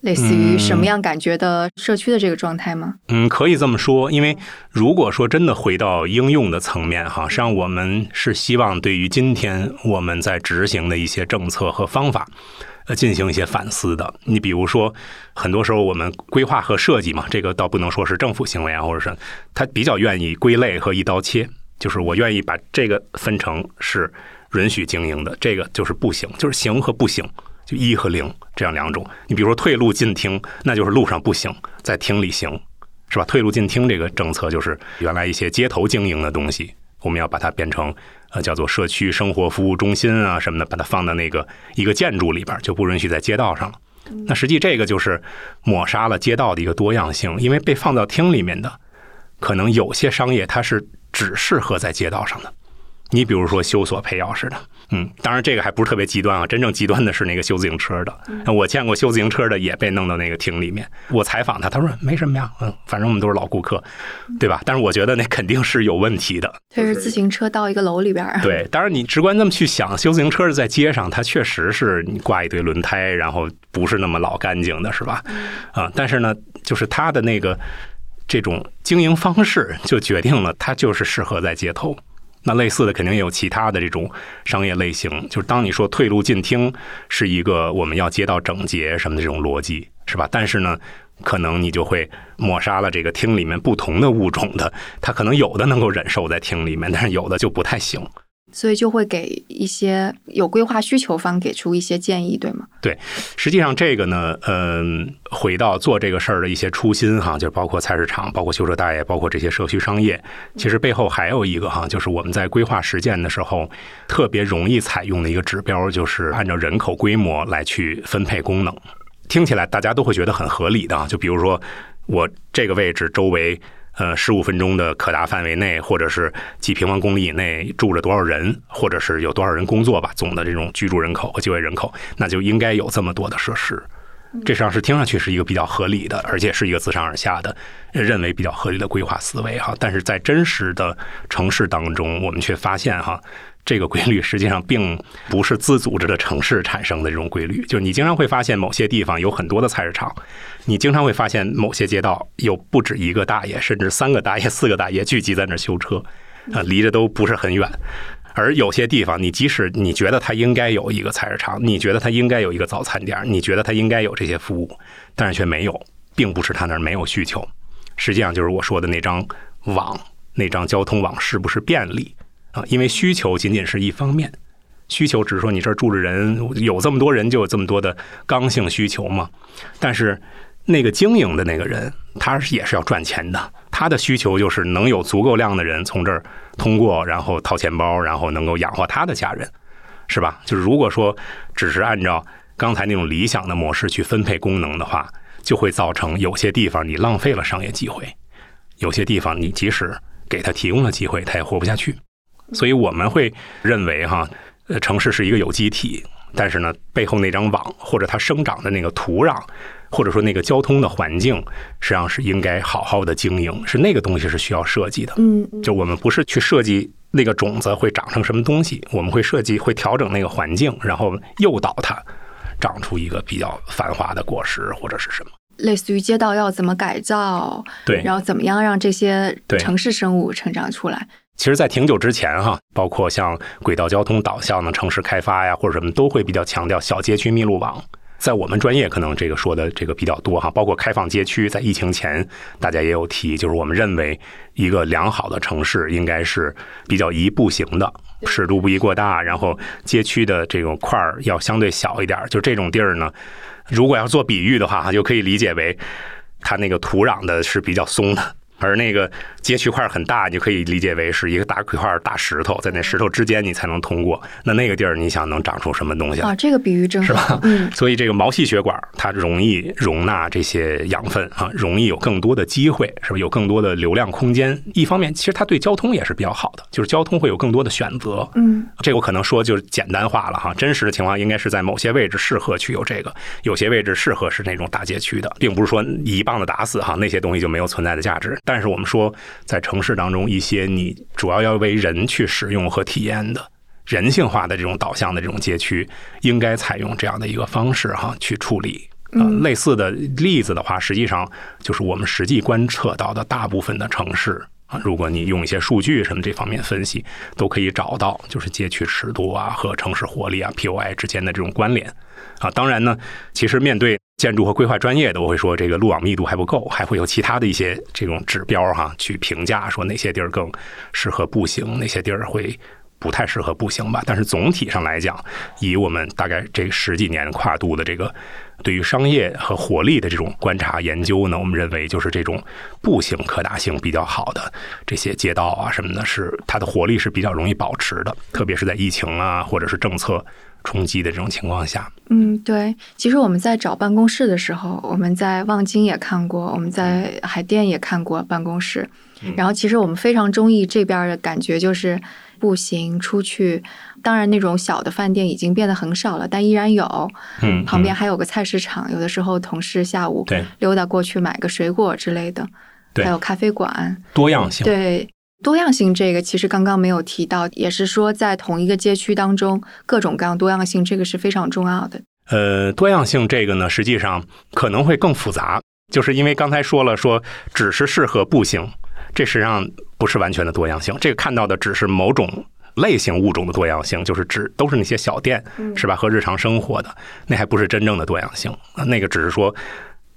S3: 类似于什么样感觉的社区的这个状态吗？
S4: 嗯，可以这么说。因为如果说真的回到应用的层面哈，实际上我们是希望对于今天我们在执行的一些政策和方法。呃，进行一些反思的。你比如说，很多时候我们规划和设计嘛，这个倒不能说是政府行为啊，或者是他比较愿意归类和一刀切，就是我愿意把这个分成是允许经营的，这个就是不行，就是行和不行，就一和零这样两种。你比如说退路进厅，那就是路上不行，在厅里行，是吧？退路进厅这个政策就是原来一些街头经营的东西，我们要把它变成。呃，叫做社区生活服务中心啊什么的，把它放到那个一个建筑里边，就不允许在街道上了。那实际这个就是抹杀了街道的一个多样性，因为被放到厅里面的，可能有些商业它是只适合在街道上的。你比如说修锁配钥匙的，嗯，当然这个还不是特别极端啊，真正极端的是那个修自行车的。我见过修自行车的也被弄到那个厅里面。我采访他，他说没什么呀，嗯，反正我们都是老顾客，对吧？但是我觉得那肯定是有问题的。
S3: 这是自行车到一个楼里边。
S4: 对，当然你直观这么去想，修自行车在街上，它确实是你挂一堆轮胎，然后不是那么老干净的，是吧？啊，但是呢，就是他的那个这种经营方式，就决定了它就是适合在街头。那类似的肯定也有其他的这种商业类型，就是当你说退路进厅是一个我们要街道整洁什么的这种逻辑，是吧？但是呢，可能你就会抹杀了这个厅里面不同的物种的，它可能有的能够忍受在厅里面，但是有的就不太行。
S3: 所以就会给一些有规划需求方给出一些建议，对吗？
S4: 对，实际上这个呢，嗯，回到做这个事儿的一些初心哈，就包括菜市场，包括修车大爷，包括这些社区商业，其实背后还有一个哈，就是我们在规划实践的时候，特别容易采用的一个指标，就是按照人口规模来去分配功能。听起来大家都会觉得很合理的，就比如说我这个位置周围。呃，十五分钟的可达范围内，或者是几平方公里以内住着多少人，或者是有多少人工作吧，总的这种居住人口和就业人口，那就应该有这么多的设施。这实际上是听上去是一个比较合理的，而且是一个自上而下的认为比较合理的规划思维哈。但是在真实的城市当中，我们却发现哈。这个规律 实际上并不是自组织的城市产生的这种规律，就是你经常会发现某些地方有很多的菜市场，你经常会发现某些街道有不止一个大爷，甚至三个大爷、四个大爷聚集在那儿修车，啊，离着都不是很远。而有些地方，你即使你觉得它应该有一个菜市场，你觉得它应该有一个早餐店，你觉得它应该有这些服务，但是却没有，并不是他那儿没有需求，实际上就是我说的那张网，那张交通网是不是便利？啊，因为需求仅仅是一方面，需求只是说你这儿住着人，有这么多人就有这么多的刚性需求嘛。但是那个经营的那个人，他也是要赚钱的，他的需求就是能有足够量的人从这儿通过，然后掏钱包，然后能够养活他的家人，是吧？就是如果说只是按照刚才那种理想的模式去分配功能的话，就会造成有些地方你浪费了商业机会，有些地方你即使给他提供了机会，他也活不下去。所以我们会认为哈，呃，城市是一个有机体，但是呢，背后那张网或者它生长的那个土壤，或者说那个交通的环境，实际上是应该好好的经营，是那个东西是需要设计的。
S3: 嗯，
S4: 就我们不是去设计那个种子会长成什么东西，我们会设计会调整那个环境，然后诱导它长出一个比较繁华的果实或者是什么。
S3: 类似于街道要怎么改造，
S4: 对，
S3: 然后怎么样让这些城市生物成长出来。
S4: 其实，在挺久之前哈，包括像轨道交通导向的城市开发呀，或者什么，都会比较强调小街区密路网。在我们专业，可能这个说的这个比较多哈。包括开放街区，在疫情前，大家也有提，就是我们认为一个良好的城市应该是比较宜步行的，尺度不宜过大，然后街区的这种块儿要相对小一点。就这种地儿呢，如果要做比喻的话，就可以理解为它那个土壤的是比较松的。而那个街区块很大，你可以理解为是一个大块大石头，在那石头之间你才能通过。那那个地儿，你想能长出什么东西？
S3: 啊，这个比喻真
S4: 是吧？嗯，所以这个毛细血管它容易容纳这些养分啊，容易有更多的机会，是不是有更多的流量空间？一方面，其实它对交通也是比较好的，就是交通会有更多的选择。
S3: 嗯，
S4: 这我可能说就是简单化了哈，真实的情况应该是在某些位置适合去有这个，有些位置适合是那种大街区的，并不是说一棒子打死哈，那些东西就没有存在的价值。但是我们说，在城市当中，一些你主要要为人去使用和体验的人性化的这种导向的这种街区，应该采用这样的一个方式哈去处理。啊，类似的例子的话，实际上就是我们实际观测到的大部分的城市啊，如果你用一些数据什么这方面分析，都可以找到就是街区尺度啊和城市活力啊 POI 之间的这种关联。啊，当然呢，其实面对。建筑和规划专业的，我会说这个路网密度还不够，还会有其他的一些这种指标哈，去评价说哪些地儿更适合步行，哪些地儿会不太适合步行吧。但是总体上来讲，以我们大概这十几年跨度的这个对于商业和活力的这种观察研究呢，我们认为就是这种步行可达性比较好的这些街道啊什么的，是它的活力是比较容易保持的，特别是在疫情啊或者是政策。冲击的这种情况下，
S3: 嗯，对，其实我们在找办公室的时候，我们在望京也看过，我们在海淀也看过办公室。然后，其实我们非常中意这边的感觉，就是步行出去。当然，那种小的饭店已经变得很少了，但依然有。
S4: 嗯，
S3: 旁边还有个菜市场，有的时候同事下午溜达过去买个水果之类的。还有咖啡馆，
S4: 多样性。
S3: 对。多样性这个其实刚刚没有提到，也是说在同一个街区当中，各种各样多样性，这个是非常重要的。
S4: 呃，多样性这个呢，实际上可能会更复杂，就是因为刚才说了，说只是适合步行，这实际上不是完全的多样性。这个看到的只是某种类型物种的多样性，就是指都是那些小店，是吧？和日常生活的，那还不是真正的多样性。那个只是说。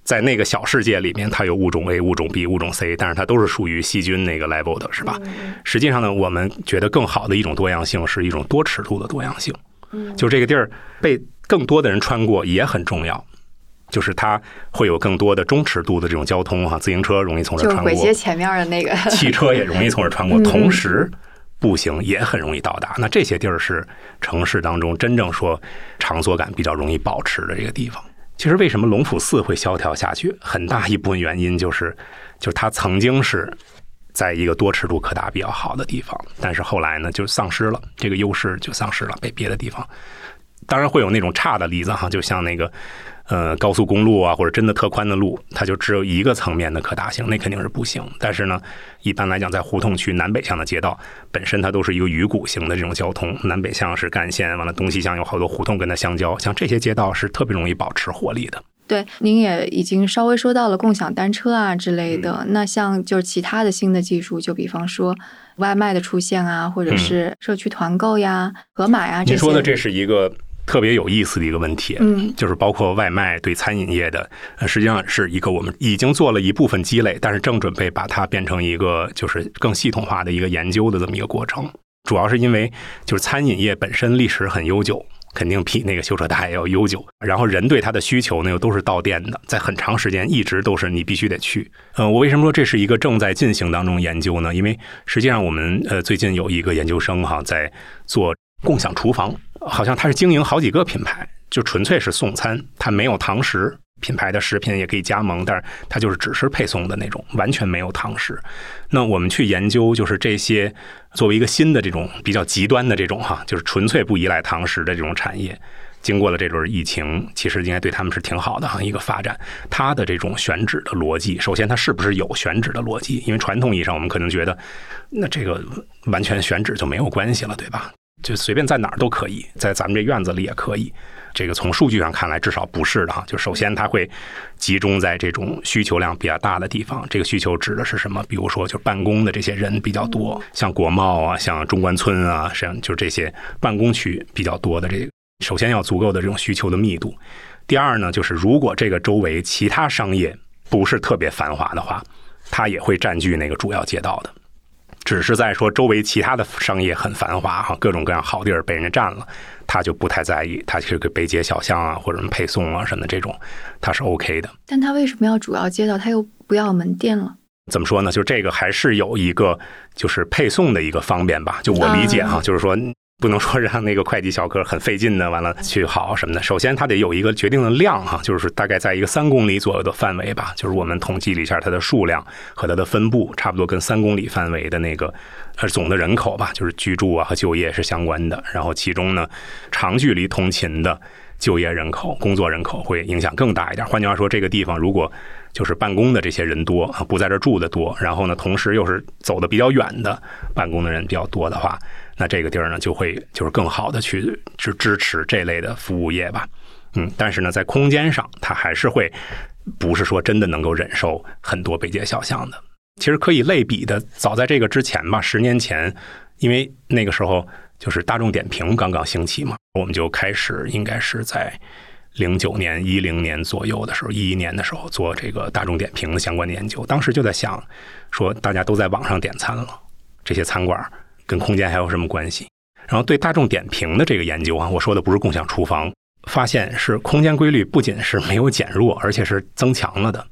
S4: 在那个小世界里面，它有物种 A、物种 B、物种 C，但是它都是属于细菌那个 level 的，是吧？实际上呢，我们觉得更好的一种多样性是一种多尺度的多样性。就这个地儿被更多的人穿过也很重要，就是它会有更多的中尺度的这种交通哈，自行车容易从这儿穿过，
S3: 轨街前面的那个
S4: 汽车也容易从这儿穿过，同时步行也很容易到达。那这些地儿是城市当中真正说场所感比较容易保持的这个地方。其实为什么龙虎寺会萧条下去？很大一部分原因就是，就是它曾经是在一个多尺度可达比较好的地方，但是后来呢，就丧失了这个优势，就丧失了被别的地方。当然会有那种差的例子哈，就像那个。呃，高速公路啊，或者真的特宽的路，它就只有一个层面的可达性，那肯定是不行。但是呢，一般来讲，在胡同区南北向的街道，本身它都是一个鱼骨型的这种交通，南北向是干线，完了东西向有好多胡同跟它相交，像这些街道是特别容易保持活力的。
S3: 对，您也已经稍微说到了共享单车啊之类的，那像就是其他的新的技术，就比方说外卖的出现啊，或者是社区团购呀、盒马呀这些。
S4: 你说的这是一个。特别有意思的一个问题，
S3: 嗯，
S4: 就是包括外卖对餐饮业的，实际上是一个我们已经做了一部分积累，但是正准备把它变成一个就是更系统化的一个研究的这么一个过程。主要是因为就是餐饮业本身历史很悠久，肯定比那个修车大爷要悠久。然后人对它的需求呢又都是到店的，在很长时间一直都是你必须得去。嗯，我为什么说这是一个正在进行当中研究呢？因为实际上我们呃最近有一个研究生哈在做共享厨房。好像他是经营好几个品牌，就纯粹是送餐，他没有堂食品牌的食品也可以加盟，但是他就是只是配送的那种，完全没有堂食。那我们去研究，就是这些作为一个新的这种比较极端的这种哈，就是纯粹不依赖堂食的这种产业，经过了这轮疫情，其实应该对他们是挺好的哈一个发展。它的这种选址的逻辑，首先它是不是有选址的逻辑？因为传统意义上我们可能觉得，那这个完全选址就没有关系了，对吧？就随便在哪儿都可以，在咱们这院子里也可以。这个从数据上看来，至少不是的哈。就首先它会集中在这种需求量比较大的地方。这个需求指的是什么？比如说，就办公的这些人比较多，像国贸啊，像中关村啊，像就这些办公区比较多的这个，首先要足够的这种需求的密度。第二呢，就是如果这个周围其他商业不是特别繁华的话，它也会占据那个主要街道的。只是在说周围其他的商业很繁华哈，各种各样好地儿被人家占了，他就不太在意，他去给北街小巷啊，或者什么配送啊什么的这种，他是 OK 的。
S3: 但他为什么要主要街道？他又不要门店了？
S4: 怎么说呢？就这个还是有一个就是配送的一个方便吧。就我理解哈，就是说。不能说让那个快递小哥很费劲的，完了去好什么的。首先，他得有一个决定的量哈，就是大概在一个三公里左右的范围吧。就是我们统计了一下它的数量和它的分布，差不多跟三公里范围的那个呃总的人口吧，就是居住啊和就业是相关的。然后其中呢，长距离通勤的就业人口、工作人口会影响更大一点。换句话说，这个地方如果就是办公的这些人多啊，不在这住的多，然后呢，同时又是走的比较远的办公的人比较多的话。那这个地儿呢，就会就是更好的去去支持这类的服务业吧，嗯，但是呢，在空间上，它还是会不是说真的能够忍受很多北街小巷的。其实可以类比的，早在这个之前吧，十年前，因为那个时候就是大众点评刚刚兴起嘛，我们就开始应该是在零九年、一零年左右的时候，一一年的时候做这个大众点评的相关的研究。当时就在想，说大家都在网上点餐了，这些餐馆。跟空间还有什么关系？然后对大众点评的这个研究啊，我说的不是共享厨房，发现是空间规律不仅是没有减弱，而且是增强了的。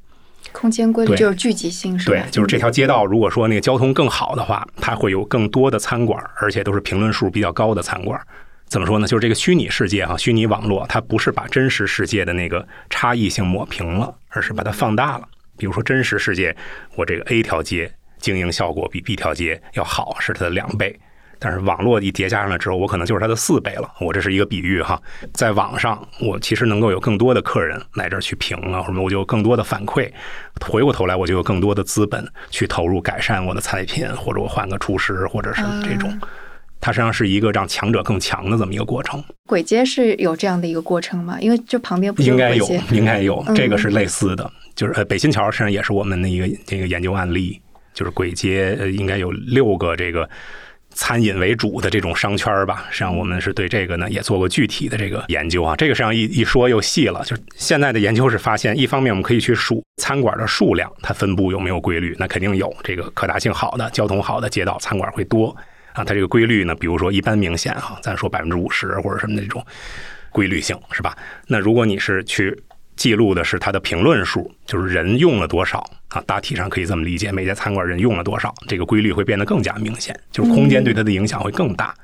S3: 空间规律就是聚集性，是吧？
S4: 对，就是这条街道，如果说那个交通更好的话，它会有更多的餐馆，而且都是评论数比较高的餐馆。怎么说呢？就是这个虚拟世界哈，虚拟网络，它不是把真实世界的那个差异性抹平了，而是把它放大了。比如说真实世界，我这个 A 条街经营效果比 B 条街要好，是它的两倍。但是网络一叠加上来之后，我可能就是它的四倍了。我这是一个比喻哈，在网上我其实能够有更多的客人来这儿去评啊，什么我就有更多的反馈，回过头来我就有更多的资本去投入改善我的菜品，或者我换个厨师，或者是这种。它实际上是一个让强者更强的这么一个过程。
S3: 簋街是有这样的一个过程吗？因为就旁边不
S4: 应该有，应该有，这个是类似的，就是呃北新桥实际上也是我们的一个这个研究案例，就是簋街呃应该有六个这个。餐饮为主的这种商圈吧，实际上我们是对这个呢也做过具体的这个研究啊。这个实际上一一说又细了，就是现在的研究是发现，一方面我们可以去数餐馆的数量，它分布有没有规律，那肯定有。这个可达性好的、交通好的街道，餐馆会多啊。它这个规律呢，比如说一般明显哈，咱说百分之五十或者什么那种规律性是吧？那如果你是去。记录的是它的评论数，就是人用了多少啊？大体上可以这么理解，每家餐馆人用了多少，这个规律会变得更加明显，就是空间对它的影响会更大。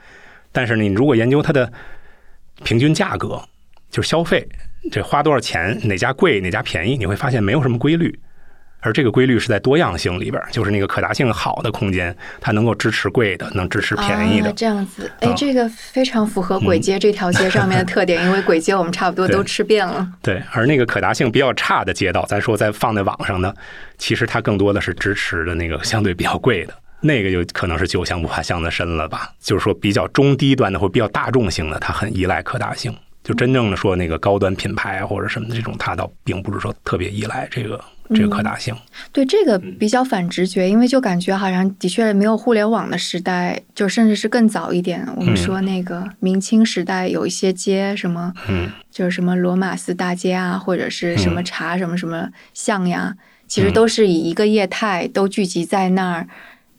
S4: 但是你如果研究它的平均价格，就是消费，这花多少钱，哪家贵哪家便宜，你会发现没有什么规律。而这个规律是在多样性里边，就是那个可达性好的空间，它能够支持贵的，能支持便宜的。
S3: 这样子，哎，这个非常符合簋街这条街上面的特点，因为簋街我们差不多都吃遍了。
S4: 对，而那个可达性比较差的街道，咱说在放在网上呢，其实它更多的是支持的那个相对比较贵的，那个就可能是酒香不怕巷子深了吧？就是说比较中低端的或比较大众性的，它很依赖可达性。就真正的说那个高端品牌或者什么的这种，它倒并不是说特别依赖这个。这个可达性，
S3: 对这个比较反直觉，因为就感觉好像的确没有互联网的时代，就甚至是更早一点。我们说那个明清时代有一些街，什么，嗯，就是什么罗马寺大街啊，或者是什么茶什么什么巷呀，其实都是以一个业态都聚集在那儿，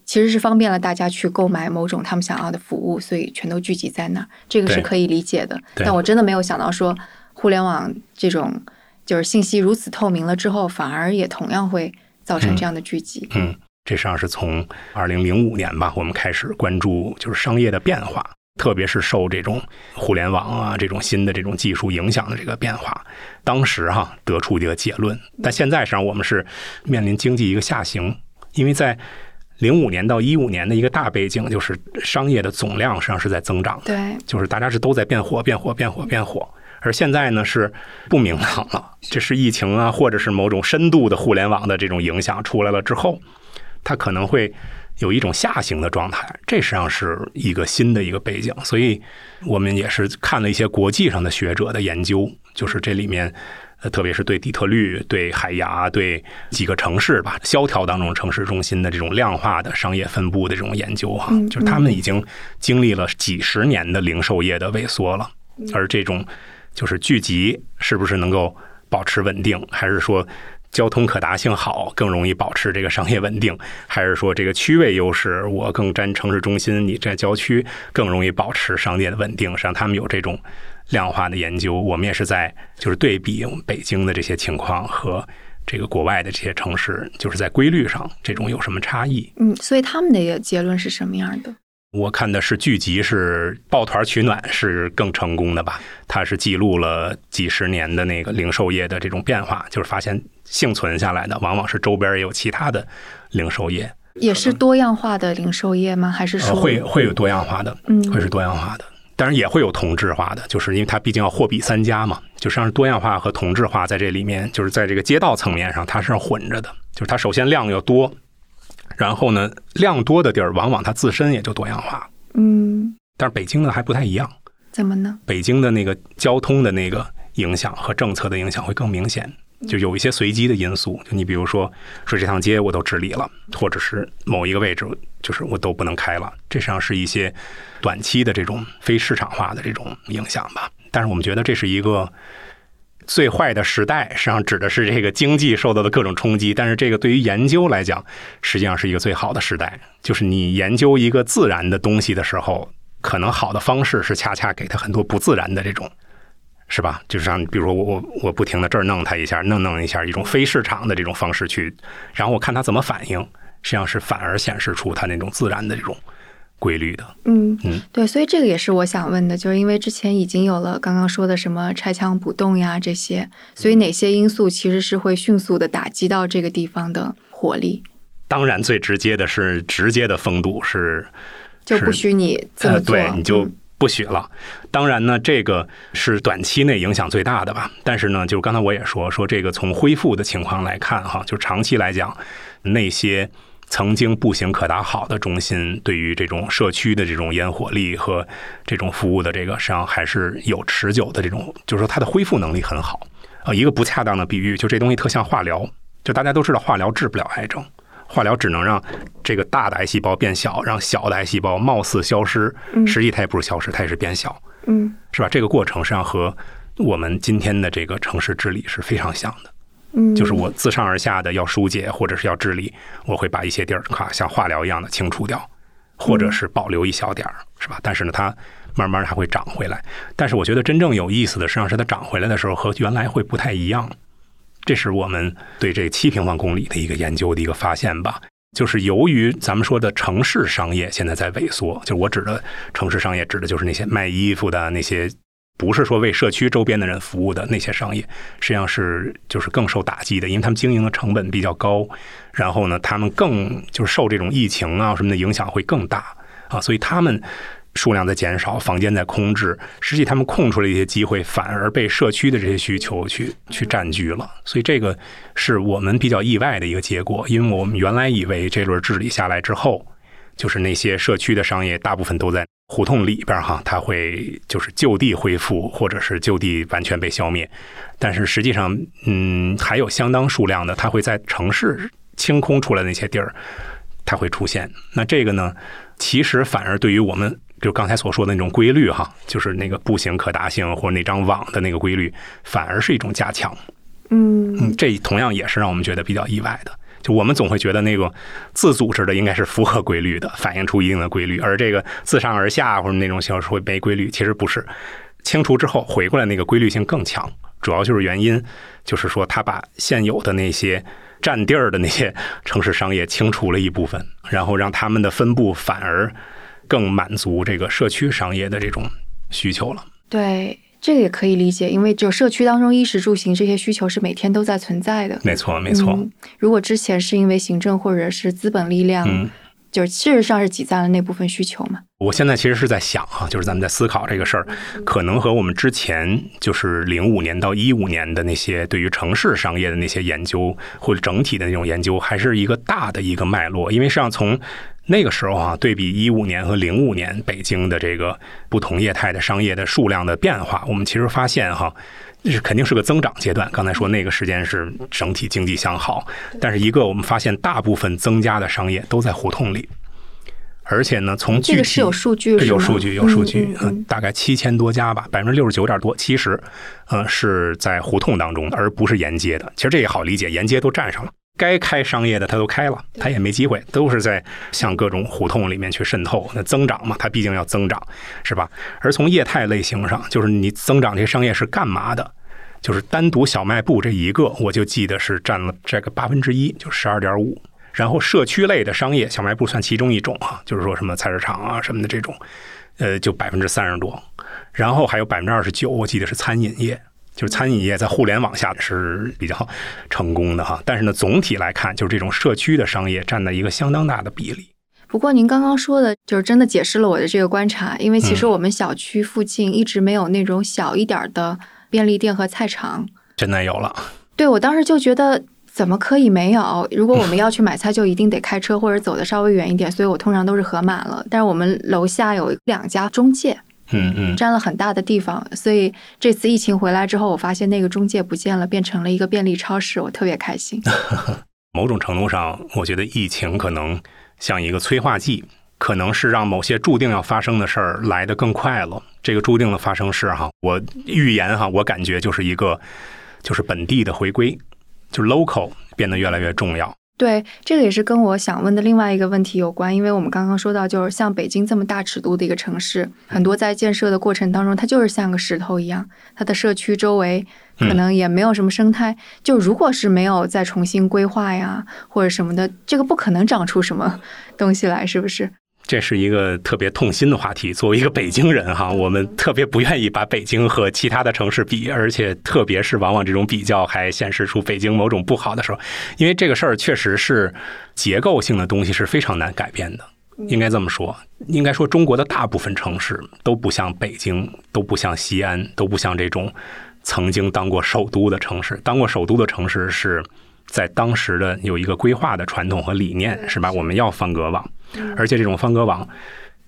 S3: 其实是方便了大家去购买某种他们想要的服务，所以全都聚集在那儿，这个是可以理解的。但我真的没有想到说互联网这种。就是信息如此透明了之后，反而也同样会造成这样的聚集。
S4: 嗯，这实际上是从二零零五年吧，我们开始关注就是商业的变化，特别是受这种互联网啊这种新的这种技术影响的这个变化。当时哈得出一个结论，但现在实际上我们是面临经济一个下行，因为在零五年到一五年的一个大背景就是商业的总量实际上是在增长的，
S3: 对，
S4: 就是大家是都在变火、变火、变火、变火。而现在呢是不明朗了，这是疫情啊，或者是某种深度的互联网的这种影响出来了之后，它可能会有一种下行的状态。这实际上是一个新的一个背景，所以我们也是看了一些国际上的学者的研究，就是这里面，特别是对底特律、对海牙、对几个城市吧，萧条当中城市中心的这种量化的商业分布的这种研究哈，就是他们已经经历了几十年的零售业的萎缩了，而这种。就是聚集是不是能够保持稳定，还是说交通可达性好更容易保持这个商业稳定，还是说这个区位优势我更占城市中心，你在郊区更容易保持商业的稳定？实际上他们有这种量化的研究，我们也是在就是对比北京的这些情况和这个国外的这些城市，就是在规律上这种有什么差异？
S3: 嗯，所以他们的结论是什么样的？
S4: 我看的是剧集，是抱团取暖是更成功的吧？它是记录了几十年的那个零售业的这种变化，就是发现幸存下来的往往是周边也有其他的零售业，
S3: 也是多样化的零售业吗？还是说
S4: 会会有多样化的？嗯，会是多样化的，当然也会有同质化的，就是因为它毕竟要货比三家嘛，就像是多样化和同质化在这里面，就是在这个街道层面上它是混着的，就是它首先量要多。然后呢，量多的地儿，往往它自身也就多样化。
S3: 嗯，
S4: 但是北京呢还不太一样。
S3: 怎么呢？
S4: 北京的那个交通的那个影响和政策的影响会更明显，就有一些随机的因素。就你比如说，说这趟街我都治理了，或者是某一个位置就是我都不能开了，这实际上是一些短期的这种非市场化的这种影响吧。但是我们觉得这是一个。最坏的时代，实际上指的是这个经济受到的各种冲击。但是，这个对于研究来讲，实际上是一个最好的时代。就是你研究一个自然的东西的时候，可能好的方式是恰恰给他很多不自然的这种，是吧？就是像比如说我我我不停的这儿弄它一下，弄弄一下，一种非市场的这种方式去，然后我看他怎么反应，实际上是反而显示出他那种自然的这种规律的。
S3: 嗯
S4: 嗯，
S3: 对，所以这个也是我想问的，就是因为之前已经有了刚刚说的什么拆墙补洞呀这些，所以哪些因素其实是会迅速的打击到这个地方的活力？
S4: 当然，最直接的是直接的风度是。
S3: 就不许你这么做，
S4: 对，你就不许了。当然呢，这个是短期内影响最大的吧。但是呢，就刚才我也说说这个从恢复的情况来看，哈，就长期来讲，那些曾经步行可达好的中心，对于这种社区的这种烟火力和这种服务的这个，实际上还是有持久的这种，就是说它的恢复能力很好。呃，一个不恰当的比喻，就这东西特像化疗，就大家都知道化疗治不了癌症。化疗只能让这个大的癌细胞变小，让小的癌细胞貌似消失，实际它也不是消失，它也是变小，
S3: 嗯，
S4: 是吧？这个过程实际上和我们今天的这个城市治理是非常像的，
S3: 嗯，
S4: 就是我自上而下的要疏解或者是要治理，我会把一些地儿咔像化疗一样的清除掉，或者是保留一小点儿，是吧？但是呢，它慢慢它会长回来。但是我觉得真正有意思的，实际上是它长回来的时候和原来会不太一样。这是我们对这七平方公里的一个研究的一个发现吧，就是由于咱们说的城市商业现在在萎缩，就我指的城市商业，指的就是那些卖衣服的那些，不是说为社区周边的人服务的那些商业，实际上是就是更受打击的，因为他们经营的成本比较高，然后呢，他们更就是受这种疫情啊什么的影响会更大啊，所以他们。数量在减少，房间在空置，实际他们空出来一些机会，反而被社区的这些需求去去占据了。所以这个是我们比较意外的一个结果，因为我们原来以为这轮治理下来之后，就是那些社区的商业大部分都在胡同里边哈，它会就是就地恢复，或者是就地完全被消灭。但是实际上，嗯，还有相当数量的，它会在城市清空出来那些地儿，它会出现。那这个呢，其实反而对于我们。就刚才所说的那种规律哈，就是那个步行可达性或者那张网的那个规律，反而是一种加强。
S3: 嗯，
S4: 这同样也是让我们觉得比较意外的。就我们总会觉得那个自组织的应该是符合规律的，反映出一定的规律，而这个自上而下或者那种形式会没规律，其实不是。清除之后回过来那个规律性更强，主要就是原因就是说他把现有的那些占地儿的那些城市商业清除了一部分，然后让他们的分布反而。更满足这个社区商业的这种需求了。
S3: 对，这个也可以理解，因为就社区当中衣食住行这些需求是每天都在存在的。
S4: 没错，没错。
S3: 如果之前是因为行政或者是资本力量，就是事实上是挤占了那部分需求嘛。
S4: 我现在其实是在想啊，就是咱们在思考这个事儿，可能和我们之前就是零五年到一五年的那些对于城市商业的那些研究或者整体的那种研究，还是一个大的一个脉络。因为实际上从那个时候啊，对比一五年和零五年北京的这个不同业态的商业的数量的变化，我们其实发现哈，是肯定是个增长阶段。刚才说那个时间是整体经济向好，但是一个我们发现大部分增加的商业都在胡同里，而且呢，从具体
S3: 是有数据，
S4: 有数据，有数据，嗯，大概七千多家吧，百分之六十九点多，七十呃是在胡同当中，而不是沿街的。其实这也好理解，沿街都占上了。该开商业的他都开了，他也没机会，都是在向各种胡同里面去渗透。那增长嘛，它毕竟要增长，是吧？而从业态类型上，就是你增长这些商业是干嘛的？就是单独小卖部这一个，我就记得是占了这个八分之一，就十二点五。然后社区类的商业，小卖部算其中一种啊，就是说什么菜市场啊什么的这种，呃，就百分之三十多。然后还有百分之二十九，我记得是餐饮业。就是餐饮业在互联网下是比较成功的哈，但是呢，总体来看，就是这种社区的商业占了一个相当大的比例。
S3: 不过您刚刚说的，就是真的解释了我的这个观察，因为其实我们小区附近一直没有那种小一点的便利店和菜场。
S4: 现在有了。
S3: 对，我当时就觉得怎么可以没有？如果我们 要去买菜，就一定得开车或者走的稍微远一点，所以我通常都是盒马了。但是我们楼下有两家中介。
S4: 嗯嗯，
S3: 占了很大的地方，所以这次疫情回来之后，我发现那个中介不见了，变成了一个便利超市，我特别开心。
S4: 某种程度上，我觉得疫情可能像一个催化剂，可能是让某些注定要发生的事儿来得更快了。这个注定的发生是哈，我预言哈，我感觉就是一个就是本地的回归，就是 local 变得越来越重要。
S3: 对，这个也是跟我想问的另外一个问题有关，因为我们刚刚说到，就是像北京这么大尺度的一个城市，很多在建设的过程当中，它就是像个石头一样，它的社区周围可能也没有什么生态。就如果是没有再重新规划呀，或者什么的，这个不可能长出什么东西来，是不是？
S4: 这是一个特别痛心的话题。作为一个北京人哈，我们特别不愿意把北京和其他的城市比，而且特别是往往这种比较还显示出北京某种不好的时候，因为这个事儿确实是结构性的东西是非常难改变的。应该这么说，应该说中国的大部分城市都不像北京，都不像西安，都不像这种曾经当过首都的城市。当过首都的城市是在当时的有一个规划的传统和理念，是吧？我们要方格网。而且这种方格网，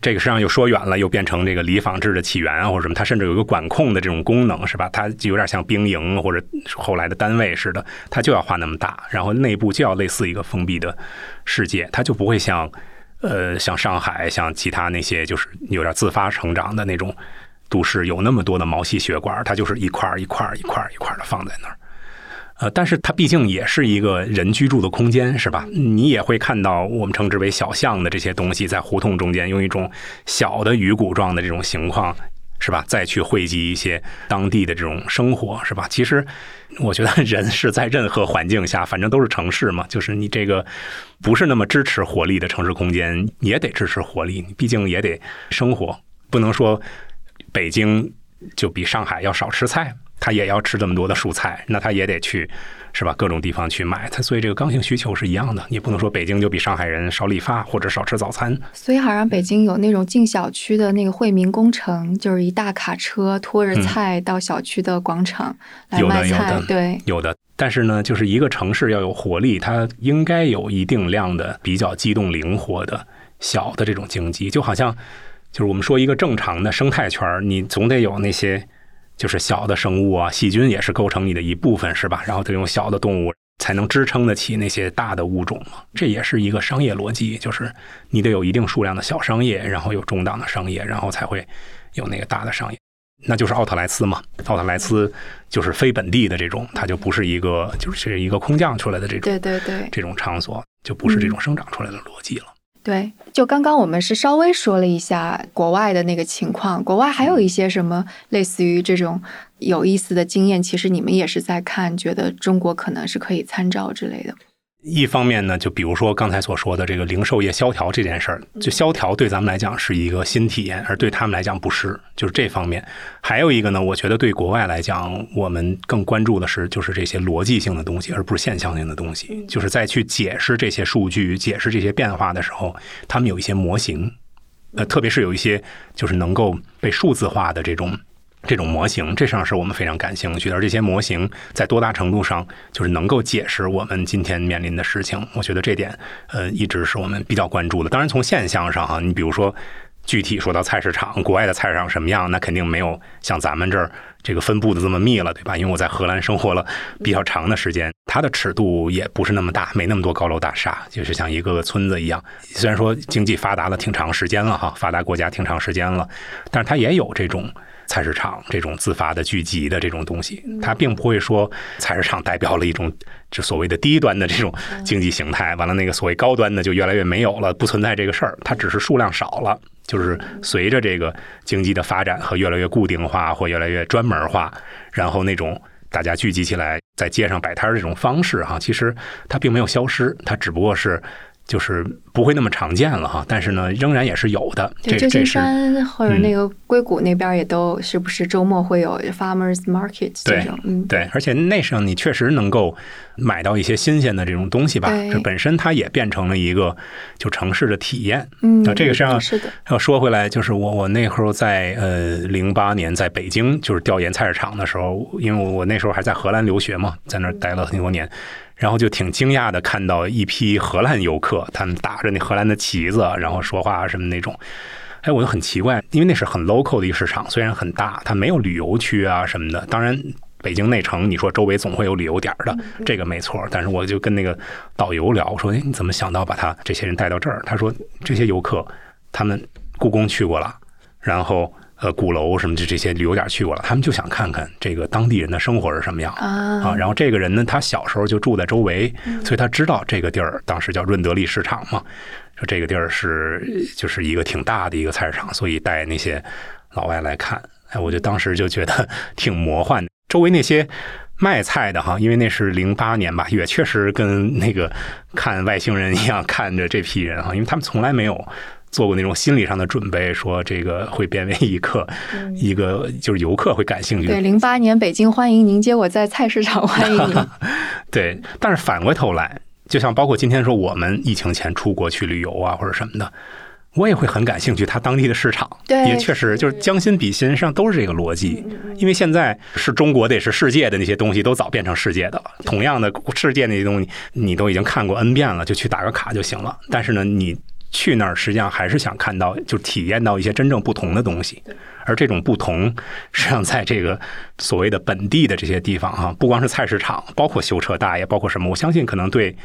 S4: 这个实际上又说远了，又变成这个里坊制的起源啊，或者什么，它甚至有一个管控的这种功能，是吧？它就有点像兵营或者后来的单位似的，它就要画那么大，然后内部就要类似一个封闭的世界，它就不会像呃像上海、像其他那些就是有点自发成长的那种都市，有那么多的毛细血管，它就是一块一块一块一块的放在那儿。呃，但是它毕竟也是一个人居住的空间，是吧？你也会看到我们称之为小巷的这些东西，在胡同中间用一种小的鱼骨状的这种形况，是吧？再去汇集一些当地的这种生活，是吧？其实我觉得人是在任何环境下，反正都是城市嘛，就是你这个不是那么支持活力的城市空间，也得支持活力，毕竟也得生活，不能说北京就比上海要少吃菜。他也要吃这么多的蔬菜，那他也得去，是吧？各种地方去买他，所以这个刚性需求是一样的。你不能说北京就比上海人少理发或者少吃早餐。
S3: 所以好像北京有那种进小区的那个惠民工程，就是一大卡车拖着菜到小区的广场来卖菜。对，
S4: 有的。但是呢，就是一个城市要有活力，它应该有一定量的比较机动灵活的小的这种经济，就好像就是我们说一个正常的生态圈你总得有那些。就是小的生物啊，细菌也是构成你的一部分，是吧？然后这种小的动物才能支撑得起那些大的物种嘛。这也是一个商业逻辑，就是你得有一定数量的小商业，然后有中档的商业，然后才会有那个大的商业。那就是奥特莱斯嘛。奥特莱斯就是非本地的这种，它就不是一个，就是一个空降出来的这种，
S3: 对对对，
S4: 这种场所就不是这种生长出来的逻辑了。
S3: 对，就刚刚我们是稍微说了一下国外的那个情况，国外还有一些什么类似于这种有意思的经验，其实你们也是在看，觉得中国可能是可以参照之类的。
S4: 一方面呢，就比如说刚才所说的这个零售业萧条这件事儿，就萧条对咱们来讲是一个新体验，而对他们来讲不是，就是这方面。还有一个呢，我觉得对国外来讲，我们更关注的是就是这些逻辑性的东西，而不是现象性的东西。就是在去解释这些数据、解释这些变化的时候，他们有一些模型，呃，特别是有一些就是能够被数字化的这种。这种模型，这上是我们非常感兴趣的。而这些模型在多大程度上就是能够解释我们今天面临的事情？我觉得这点，呃，一直是我们比较关注的。当然，从现象上哈，你比如说具体说到菜市场，国外的菜市场什么样，那肯定没有像咱们这儿这个分布的这么密了，对吧？因为我在荷兰生活了比较长的时间，它的尺度也不是那么大，没那么多高楼大厦，就是像一个个村子一样。虽然说经济发达了挺长时间了哈，发达国家挺长时间了，但是它也有这种。菜市场这种自发的聚集的这种东西，它并不会说菜市场代表了一种就所谓的低端的这种经济形态，完了那个所谓高端的就越来越没有了，不存在这个事儿。它只是数量少了，就是随着这个经济的发展和越来越固定化或越来越专门化，然后那种大家聚集起来在街上摆摊儿这种方式哈，其实它并没有消失，它只不过是。就是不会那么常见了哈，但是呢，仍然也是有的。
S3: 对，旧金山或者那个硅谷那边也都是不是周末会有 farmers market 这种？嗯，
S4: 对，而且那时候你确实能够买到一些新鲜的这种东西吧？这本身它也变成了一个就城市的体验。
S3: 嗯，
S4: 那这个实际上
S3: 是的。
S4: 要说回来，就是我我那时候在呃零八年在北京就是调研菜市场的时候，因为我那时候还在荷兰留学嘛，在那儿待了很多年。然后就挺惊讶的，看到一批荷兰游客，他们打着那荷兰的旗子，然后说话什么那种。哎，我就很奇怪，因为那是很 local 的一个市场，虽然很大，它没有旅游区啊什么的。当然，北京内城，你说周围总会有旅游点的，这个没错。但是我就跟那个导游聊，我说：“哎，你怎么想到把他这些人带到这儿？”他说：“这些游客，他们故宫去过了，然后呃鼓楼什么的这些旅游点去过了，他们就想看看这个当地人的生活是什么样啊。然后这个人呢，他小时候就住在周围，所以他知道这个地儿当时叫润德利市场嘛，说这个地儿是就是一个挺大的一个菜市场，所以带那些老外来看。哎，我就当时就觉得 挺魔幻的。周围那些卖菜的哈，因为那是零八年吧，也确实跟那个看外星人一样看着这批人哈，因为他们从来没有做过那种心理上的准备，说这个会变为一个一个就是游客会感兴趣。
S3: 对，零八年北京欢迎您接我在菜市场欢迎您。
S4: 对，但是反过头来，就像包括今天说我们疫情前出国去旅游啊或者什么的。我也会很感兴趣，它当地的市场也确实就是将心比心，实际上都是这个逻辑。因为现在是中国的也是世界的那些东西都早变成世界的了。同样的世界那些东西，你都已经看过 N 遍了，就去打个卡就行了。但是呢，你去那儿实际上还是想看到，就体验到一些真正不同的东西。而这种不同，实际上在这个所谓的本地的这些地方哈，不光是菜市场，包括修车大爷，包括什么，我相信可能对。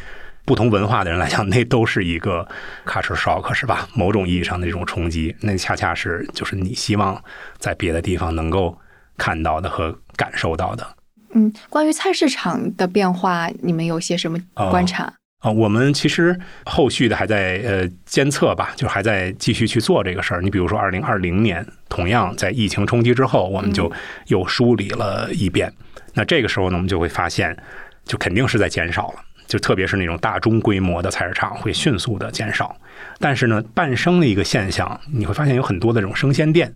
S4: 不同文化的人来讲，那都是一个 culture shock，是吧？某种意义上的这种冲击，那恰恰是就是你希望在别的地方能够看到的和感受到的。
S3: 嗯，关于菜市场的变化，你们有些什么观察？
S4: 啊，我们其实后续的还在呃监测吧，就还在继续去做这个事儿。你比如说，二零二零年，同样在疫情冲击之后，我们就又梳理了一遍。那这个时候呢，我们就会发现，就肯定是在减少了。就特别是那种大中规模的菜市场会迅速的减少，但是呢，伴生的一个现象，你会发现有很多的这种生鲜店，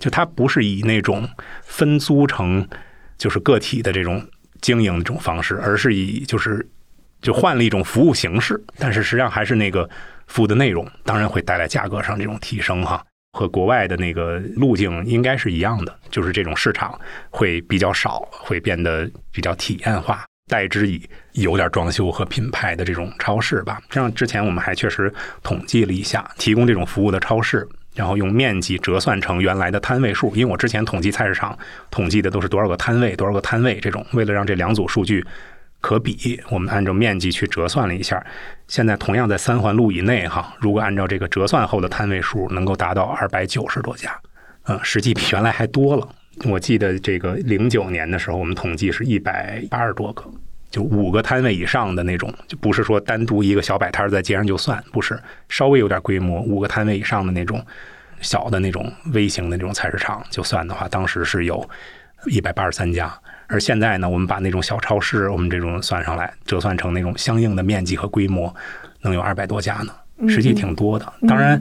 S4: 就它不是以那种分租成就是个体的这种经营的这种方式，而是以就是就换了一种服务形式，但是实际上还是那个服务的内容，当然会带来价格上这种提升哈，和国外的那个路径应该是一样的，就是这种市场会比较少，会变得比较体验化。代之以有点装修和品牌的这种超市吧，这样之前我们还确实统计了一下，提供这种服务的超市，然后用面积折算成原来的摊位数。因为我之前统计菜市场统计的都是多少个摊位，多少个摊位这种，为了让这两组数据可比，我们按照面积去折算了一下。现在同样在三环路以内哈，如果按照这个折算后的摊位数，能够达到二百九十多家，嗯，实际比原来还多了。我记得这个零九年的时候，我们统计是一百八十多个，就五个摊位以上的那种，就不是说单独一个小摆摊在街上就算，不是稍微有点规模，五个摊位以上的那种小的那种微型的那种菜市场就算的话，当时是有一百八十三家。而现在呢，我们把那种小超市，我们这种算上来，折算成那种相应的面积和规模，能有二百多家呢，实际挺多的。当然，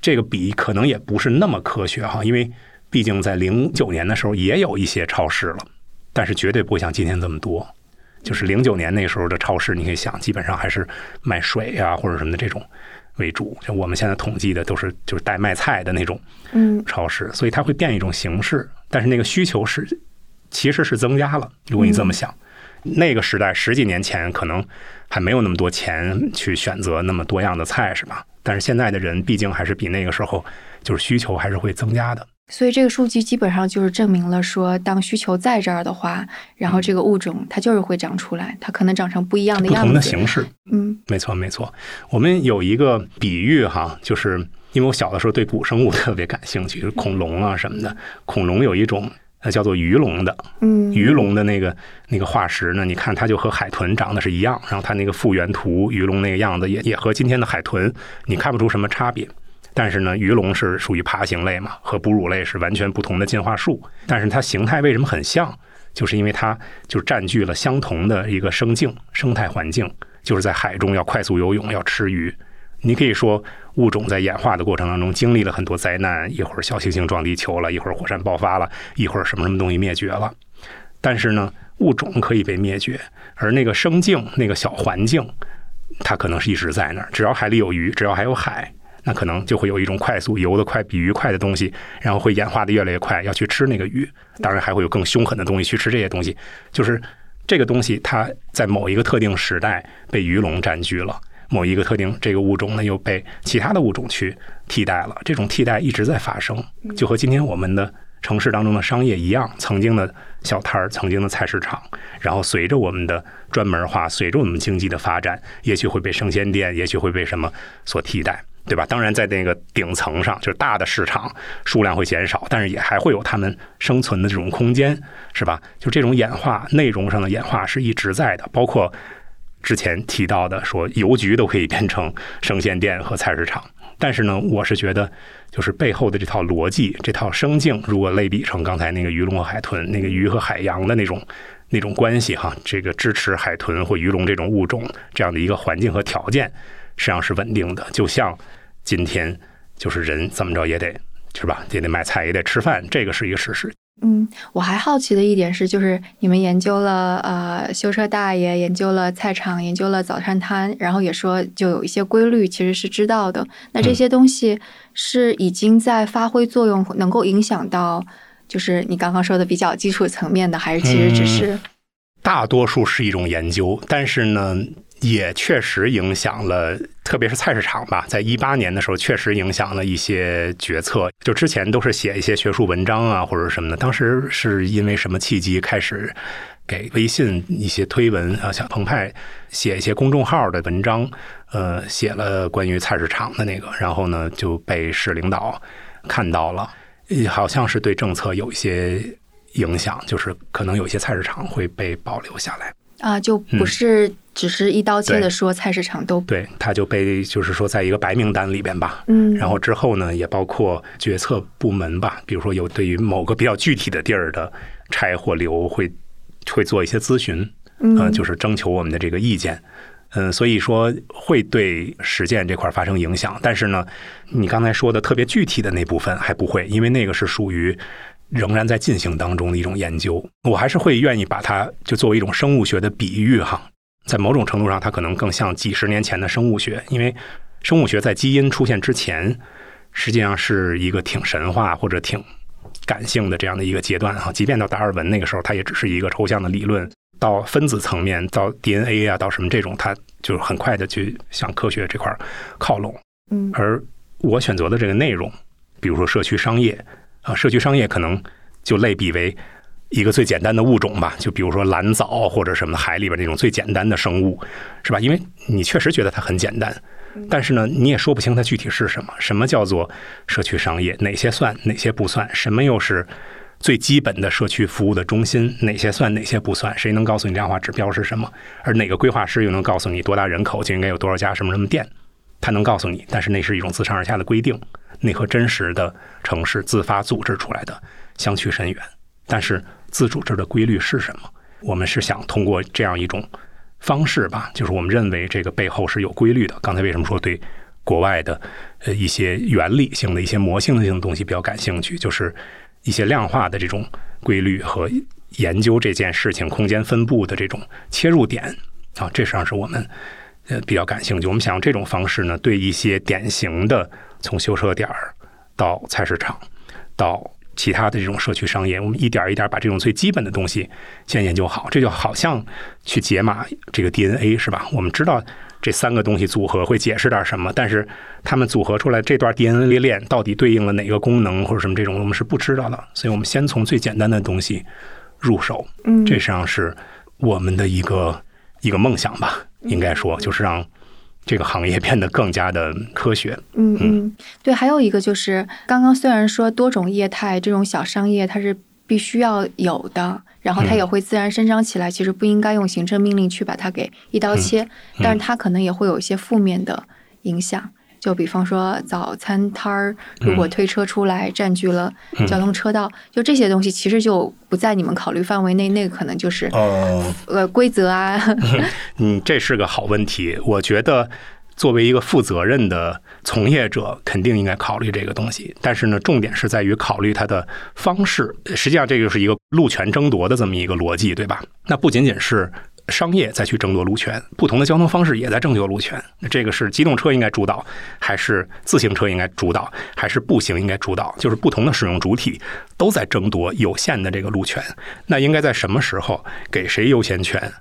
S4: 这个比可能也不是那么科学哈，因为。毕竟在零九年的时候也有一些超市了，但是绝对不会像今天这么多。就是零九年那时候的超市，你可以想，基本上还是卖水呀或者什么的这种为主。就我们现在统计的都是就是带卖菜的那种嗯超市，所以它会变一种形式，但是那个需求是其实是增加了。如果你这么想，那个时代十几年前可能还没有那么多钱去选择那么多样的菜，是吧？但是现在的人毕竟还是比那个时候就是需求还是会增加的。
S3: 所以这个数据基本上就是证明了说，当需求在这儿的话，然后这个物种它就是会长出来，它可能长成不一样的样子。
S4: 不同的形式，
S3: 嗯，
S4: 没错没错。我们有一个比喻哈，就是因为我小的时候对古生物特别感兴趣，就是恐龙啊什么的。恐龙有一种呃叫做鱼龙的，
S3: 嗯，
S4: 鱼龙的那个那个化石呢，你看它就和海豚长得是一样，然后它那个复原图鱼龙那个样子也也和今天的海豚你看不出什么差别。但是呢，鱼龙是属于爬行类嘛，和哺乳类是完全不同的进化树。但是它形态为什么很像？就是因为它就占据了相同的一个生境、生态环境，就是在海中要快速游泳、要吃鱼。你可以说物种在演化的过程当中经历了很多灾难，一会儿小行星撞地球了，一会儿火山爆发了，一会儿什么什么东西灭绝了。但是呢，物种可以被灭绝，而那个生境、那个小环境，它可能是一直在那儿。只要海里有鱼，只要还有海。那可能就会有一种快速游得快、比鱼快的东西，然后会演化的越来越快，要去吃那个鱼。当然，还会有更凶狠的东西去吃这些东西。就是这个东西，它在某一个特定时代被鱼龙占据了，某一个特定这个物种呢又被其他的物种去替代了。这种替代一直在发生，就和今天我们的城市当中的商业一样，曾经的小摊儿、曾经的菜市场，然后随着我们的专门化，随着我们经济的发展，也许会被生鲜店，也许会被什么所替代。对吧？当然，在那个顶层上，就是大的市场数量会减少，但是也还会有他们生存的这种空间，是吧？就这种演化，内容上的演化是一直在的，包括之前提到的，说邮局都可以变成生鲜店和菜市场。但是呢，我是觉得，就是背后的这套逻辑，这套生境，如果类比成刚才那个鱼龙和海豚，那个鱼和海洋的那种那种关系哈，这个支持海豚或鱼龙这种物种这样的一个环境和条件，实际上是稳定的。就像今天，就是人怎么着也得是吧，也得买菜，也得吃饭，这个是一个事实。
S3: 嗯，我还好奇的一点是，就是你们研究了呃修车大爷，研究了菜场，研究了早餐摊，然后也说就有一些规律其实是知道的。那这些东西是已经在发挥作用，能够影响到就是你刚刚说的比较基础层面的，还是其实只是
S4: 大多数是一种研究，但是呢。也确实影响了，特别是菜市场吧，在一八年的时候，确实影响了一些决策。就之前都是写一些学术文章啊，或者什么的。当时是因为什么契机开始给微信一些推文啊，像澎湃写一些公众号的文章，呃，写了关于菜市场的那个，然后呢就被市领导看到了，好像是对政策有一些影响，就是可能有些菜市场会被保留下来。
S3: 啊，就不是只是一刀切的说菜市场都
S4: 对，他就被就是说在一个白名单里边吧，
S3: 嗯，
S4: 然后之后呢，也包括决策部门吧，比如说有对于某个比较具体的地儿的拆或留，会会做一些咨询，
S3: 嗯，
S4: 就是征求我们的这个意见，嗯，所以说会对实践这块发生影响，但是呢，你刚才说的特别具体的那部分还不会，因为那个是属于。仍然在进行当中的一种研究，我还是会愿意把它就作为一种生物学的比喻哈，在某种程度上，它可能更像几十年前的生物学，因为生物学在基因出现之前，实际上是一个挺神话或者挺感性的这样的一个阶段啊。即便到达尔文那个时候，它也只是一个抽象的理论，到分子层面，到 DNA 啊，到什么这种，它就很快的去向科学这块靠拢。
S3: 嗯，
S4: 而我选择的这个内容，比如说社区商业。啊，社区商业可能就类比为一个最简单的物种吧，就比如说蓝藻或者什么海里边那种最简单的生物，是吧？因为你确实觉得它很简单，但是呢，你也说不清它具体是什么。什么叫做社区商业？哪些算，哪些不算？什么又是最基本的社区服务的中心？哪些算，哪些不算？谁能告诉你量化指标是什么？而哪个规划师又能告诉你多大人口就应该有多少家什么什么店？他能告诉你，但是那是一种自上而下的规定。那和真实的城市自发组织出来的相去甚远，但是自主制的规律是什么？我们是想通过这样一种方式吧，就是我们认为这个背后是有规律的。刚才为什么说对国外的呃一些原理性的一些模型性的东西比较感兴趣？就是一些量化的这种规律和研究这件事情空间分布的这种切入点啊，这实际上是我们呃比较感兴趣。我们想用这种方式呢，对一些典型的。从修车点儿到菜市场，到其他的这种社区商业，我们一点一点把这种最基本的东西先研究好。这就好像去解码这个 DNA 是吧？我们知道这三个东西组合会解释点什么，但是他们组合出来这段 DNA 链到底对应了哪个功能或者什么这种，我们是不知道的。所以我们先从最简单的东西入手。
S3: 嗯，
S4: 这实际上是我们的一个一个梦想吧，应该说就是让。这个行业变得更加的科学。
S3: 嗯嗯，对，还有一个就是，刚刚虽然说多种业态这种小商业它是必须要有的，然后它也会自然生长起来，其实不应该用行政命令去把它给一刀切，但是它可能也会有一些负面的影响。就比方说早餐摊儿，如果推车出来占据了交通车道，就这些东西其实就不在你们考虑范围内。那个可能就是呃规则啊。
S4: 嗯，这是个好问题。我觉得作为一个负责任的从业者，肯定应该考虑这个东西。但是呢，重点是在于考虑它的方式。实际上，这就是一个路权争夺的这么一个逻辑，对吧？那不仅仅是。商业再去争夺路权，不同的交通方式也在争夺路权。那这个是机动车应该主导，还是自行车应该主导，还是步行应该主导？就是不同的使用主体都在争夺有限的这个路权。那应该在什么时候给谁优先权？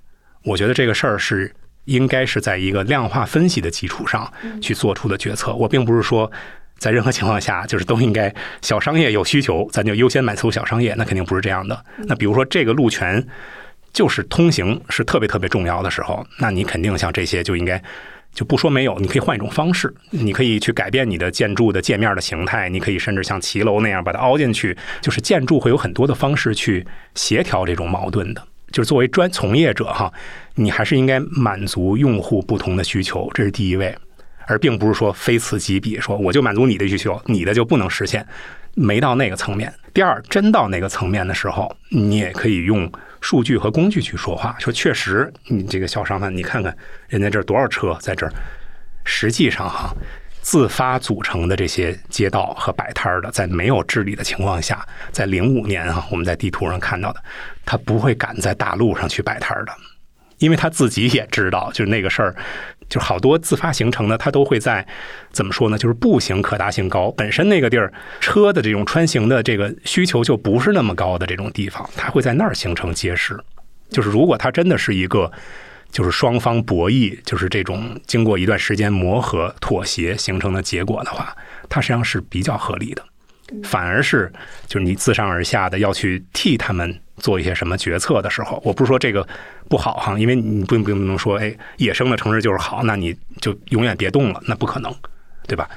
S4: 我觉得这个事儿是应该是在一个量化分析的基础上去做出的决策。我并不是说在任何情况下就是都应该小商业有需求，咱就优先满足小商业，那肯定不是这样的。那比如说这个路权。就是通行是特别特别重要的时候，那你肯定像这些就应该就不说没有，你可以换一种方式，你可以去改变你的建筑的界面的形态，你可以甚至像骑楼那样把它凹进去。就是建筑会有很多的方式去协调这种矛盾的。就是作为专从业者哈，你还是应该满足用户不同的需求，这是第一位，而并不是说非此即彼，说我就满足你的需求，你的就不能实现，没到那个层面。第二，真到那个层面的时候，你也可以用。数据和工具去说话，说确实，你这个小商贩，你看看人家这多少车在这儿。实际上哈，自发组成的这些街道和摆摊的，在没有治理的情况下，在零五年啊，我们在地图上看到的，他不会敢在大路上去摆摊的，因为他自己也知道，就是那个事儿。就好多自发形成的，它都会在怎么说呢？就是步行可达性高，本身那个地儿车的这种穿行的这个需求就不是那么高的这种地方，它会在那儿形成街市。就是如果它真的是一个，就是双方博弈，就是这种经过一段时间磨合、妥协形成的结果的话，它实际上是比较合理的。反而是就是你自上而下的要去替他们。做一些什么决策的时候，我不是说这个不好哈，因为你不不能说哎，野生的城市就是好，那你就永远别动了，那不可能，对吧？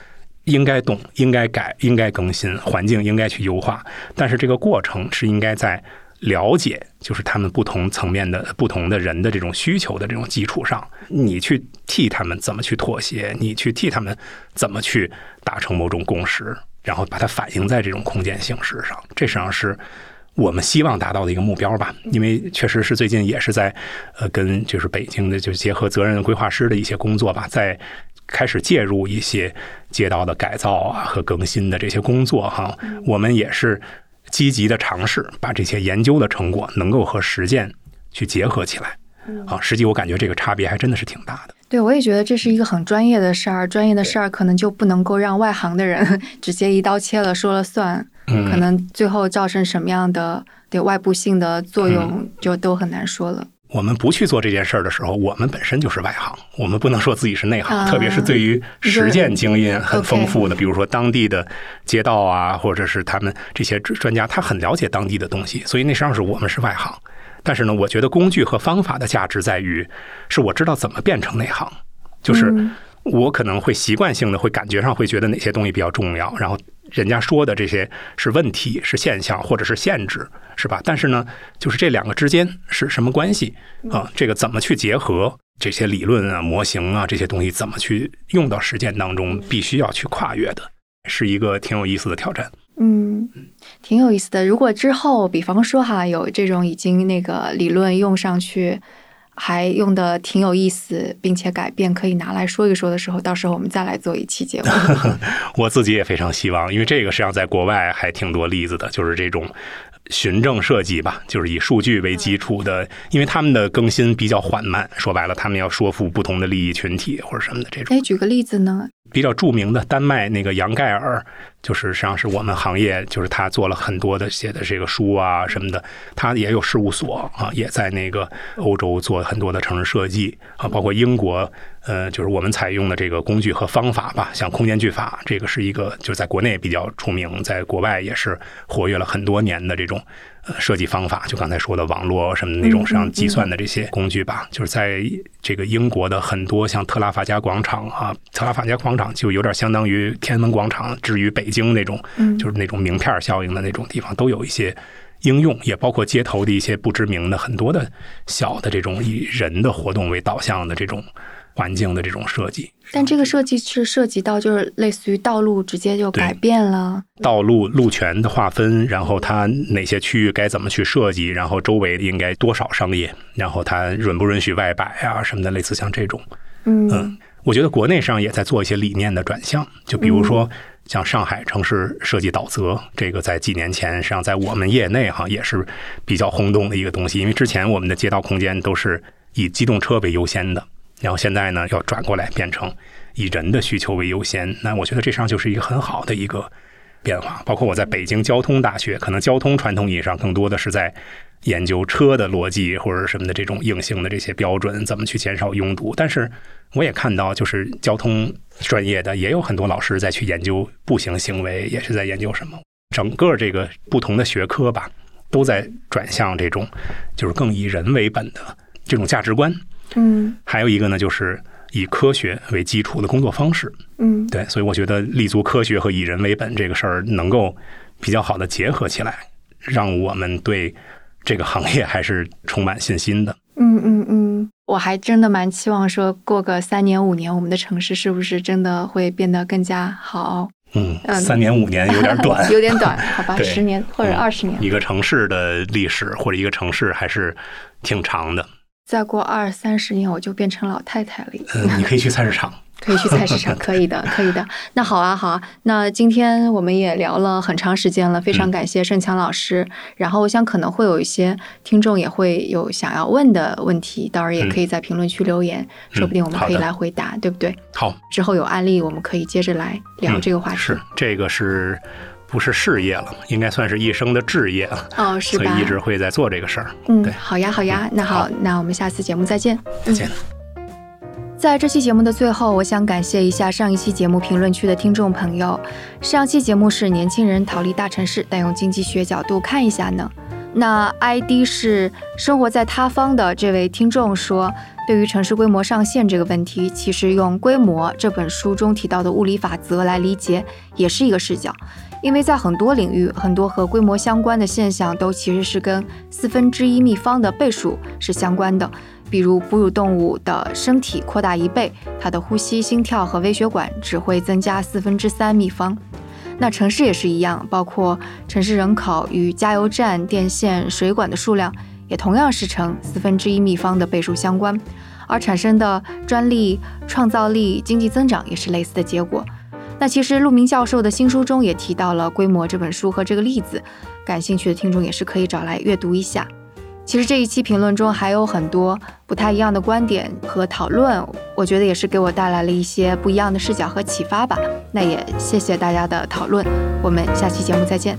S4: 应该动，应该改，应该更新，环境应该去优化，但是这个过程是应该在了解，就是他们不同层面的不同的人的这种需求的这种基础上，你去替他们怎么去妥协，你去替他们怎么去达成某种共识，然后把它反映在这种空间形式上，这实际上是。我们希望达到的一个目标吧，因为确实是最近也是在呃跟就是北京的就结合责任规划师的一些工作吧，在开始介入一些街道的改造啊和更新的这些工作哈，我们也是积极的尝试把这些研究的成果能够和实践去结合起来啊，实际我感觉这个差别还真的是挺大的。
S3: 对，我也觉得这是一个很专业的事儿，专业的事儿可能就不能够让外行的人 直接一刀切了说了算。可能最后造成什么样的对外部性的作用，就都很难说了。
S4: 我们不去做这件事儿的时候，我们本身就是外行，我们不能说自己是内行。特别是对于实践经验很丰富的，比如说当地的街道啊，或者是他们这些专家，他很了解当地的东西，所以那实际上是我们是外行。但是呢，我觉得工具和方法的价值在于，是我知道怎么变成内行，就是我可能会习惯性的会感觉上会觉得哪些东西比较重要，然后。人家说的这些是问题、是现象或者是限制，是吧？但是呢，就是这两个之间是什么关系啊？这个怎么去结合这些理论啊、模型啊这些东西，怎么去用到实践当中？必须要去跨越的，是一个挺有意思的挑战。
S3: 嗯，挺有意思的。如果之后，比方说哈，有这种已经那个理论用上去。还用的挺有意思，并且改变可以拿来说一说的时候，到时候我们再来做一期节目。
S4: 我自己也非常希望，因为这个实际上在国外还挺多例子的，就是这种循证设计吧，就是以数据为基础的，因为他们的更新比较缓慢，说白了，他们要说服不同的利益群体或者什么的这种。
S3: 哎，举个例子呢？
S4: 比较著名的丹麦那个杨盖尔，就是实际上是我们行业，就是他做了很多的写的这个书啊什么的，他也有事务所啊，也在那个欧洲做很多的城市设计啊，包括英国，呃，就是我们采用的这个工具和方法吧，像空间句法，这个是一个就是在国内比较出名，在国外也是活跃了很多年的这种。设计方法，就刚才说的网络什么那种，实际上计算的这些工具吧，就是在这个英国的很多像特拉法加广场啊，特拉法加广场就有点相当于天安门广场，至于北京那种，就是那种名片效应的那种地方，都有一些应用，也包括街头的一些不知名的很多的小的这种以人的活动为导向的这种。环境的这种设计，
S3: 但这个设计是涉及到就是类似于道路直接就改变了。
S4: 道路路权的划分，然后它哪些区域该怎么去设计，然后周围应该多少商业，然后它允不允许外摆啊什么的，类似像这种。
S3: 嗯，
S4: 我觉得国内上也在做一些理念的转向，就比如说像上海城市设计导则，这个在几年前实际上在我们业内哈也是比较轰动的一个东西，因为之前我们的街道空间都是以机动车为优先的。然后现在呢，要转过来变成以人的需求为优先，那我觉得这上就是一个很好的一个变化。包括我在北京交通大学，可能交通传统意义上更多的是在研究车的逻辑或者什么的这种硬性的这些标准，怎么去减少拥堵。但是我也看到，就是交通专业的也有很多老师在去研究步行行为，也是在研究什么。整个这个不同的学科吧，都在转向这种就是更以人为本的这种价值观。
S3: 嗯，
S4: 还有一个呢，就是以科学为基础的工作方式。
S3: 嗯，
S4: 对，所以我觉得立足科学和以人为本这个事儿能够比较好的结合起来，让我们对这个行业还是充满信心的。
S3: 嗯嗯嗯，我还真的蛮期望说，过个三年五年，我们的城市是不是真的会变得更加好？
S4: 嗯，三年五年有点短，
S3: 有点短，好吧，十年或者二十年。
S4: 一个城市的历史或者一个城市还是挺长的。
S3: 再过二三十年，我就变成老太太了。
S4: 嗯，你可以去菜市场。
S3: 可以去菜市场，可以的，可以的。那好啊，好啊。那今天我们也聊了很长时间了，非常感谢盛强老师。然后我想可能会有一些听众也会有想要问的问题，到时候也可以在评论区留言，说不定我们可以来回答，对不对？
S4: 好，
S3: 之后有案例，我们可以接着来聊这个话题。
S4: 是，这个是不是事业了？应该算是一生的志业了。
S3: 哦，是
S4: 吧？所以一直会在做这个事儿。
S3: 嗯，对好呀，好呀。那好，那我们下次节目再见。
S4: 再见。
S3: 在这期节目的最后，我想感谢一下上一期节目评论区的听众朋友。上期节目是年轻人逃离大城市，但用经济学角度看一下呢。那 ID 是生活在他方的这位听众说，对于城市规模上限这个问题，其实用《规模》这本书中提到的物理法则来理解，也是一个视角。因为在很多领域，很多和规模相关的现象都其实是跟四分之一立方的倍数是相关的。比如哺乳动物的身体扩大一倍，它的呼吸、心跳和微血管只会增加四分之三立方。那城市也是一样，包括城市人口与加油站、电线、水管的数量，也同样是呈四分之一立方的倍数相关，而产生的专利、创造力、经济增长也是类似的结果。那其实陆明教授的新书中也提到了《规模》这本书和这个例子，感兴趣的听众也是可以找来阅读一下。其实这一期评论中还有很多不太一样的观点和讨论，我觉得也是给我带来了一些不一样的视角和启发吧。那也谢谢大家的讨论，我们下期节目再见。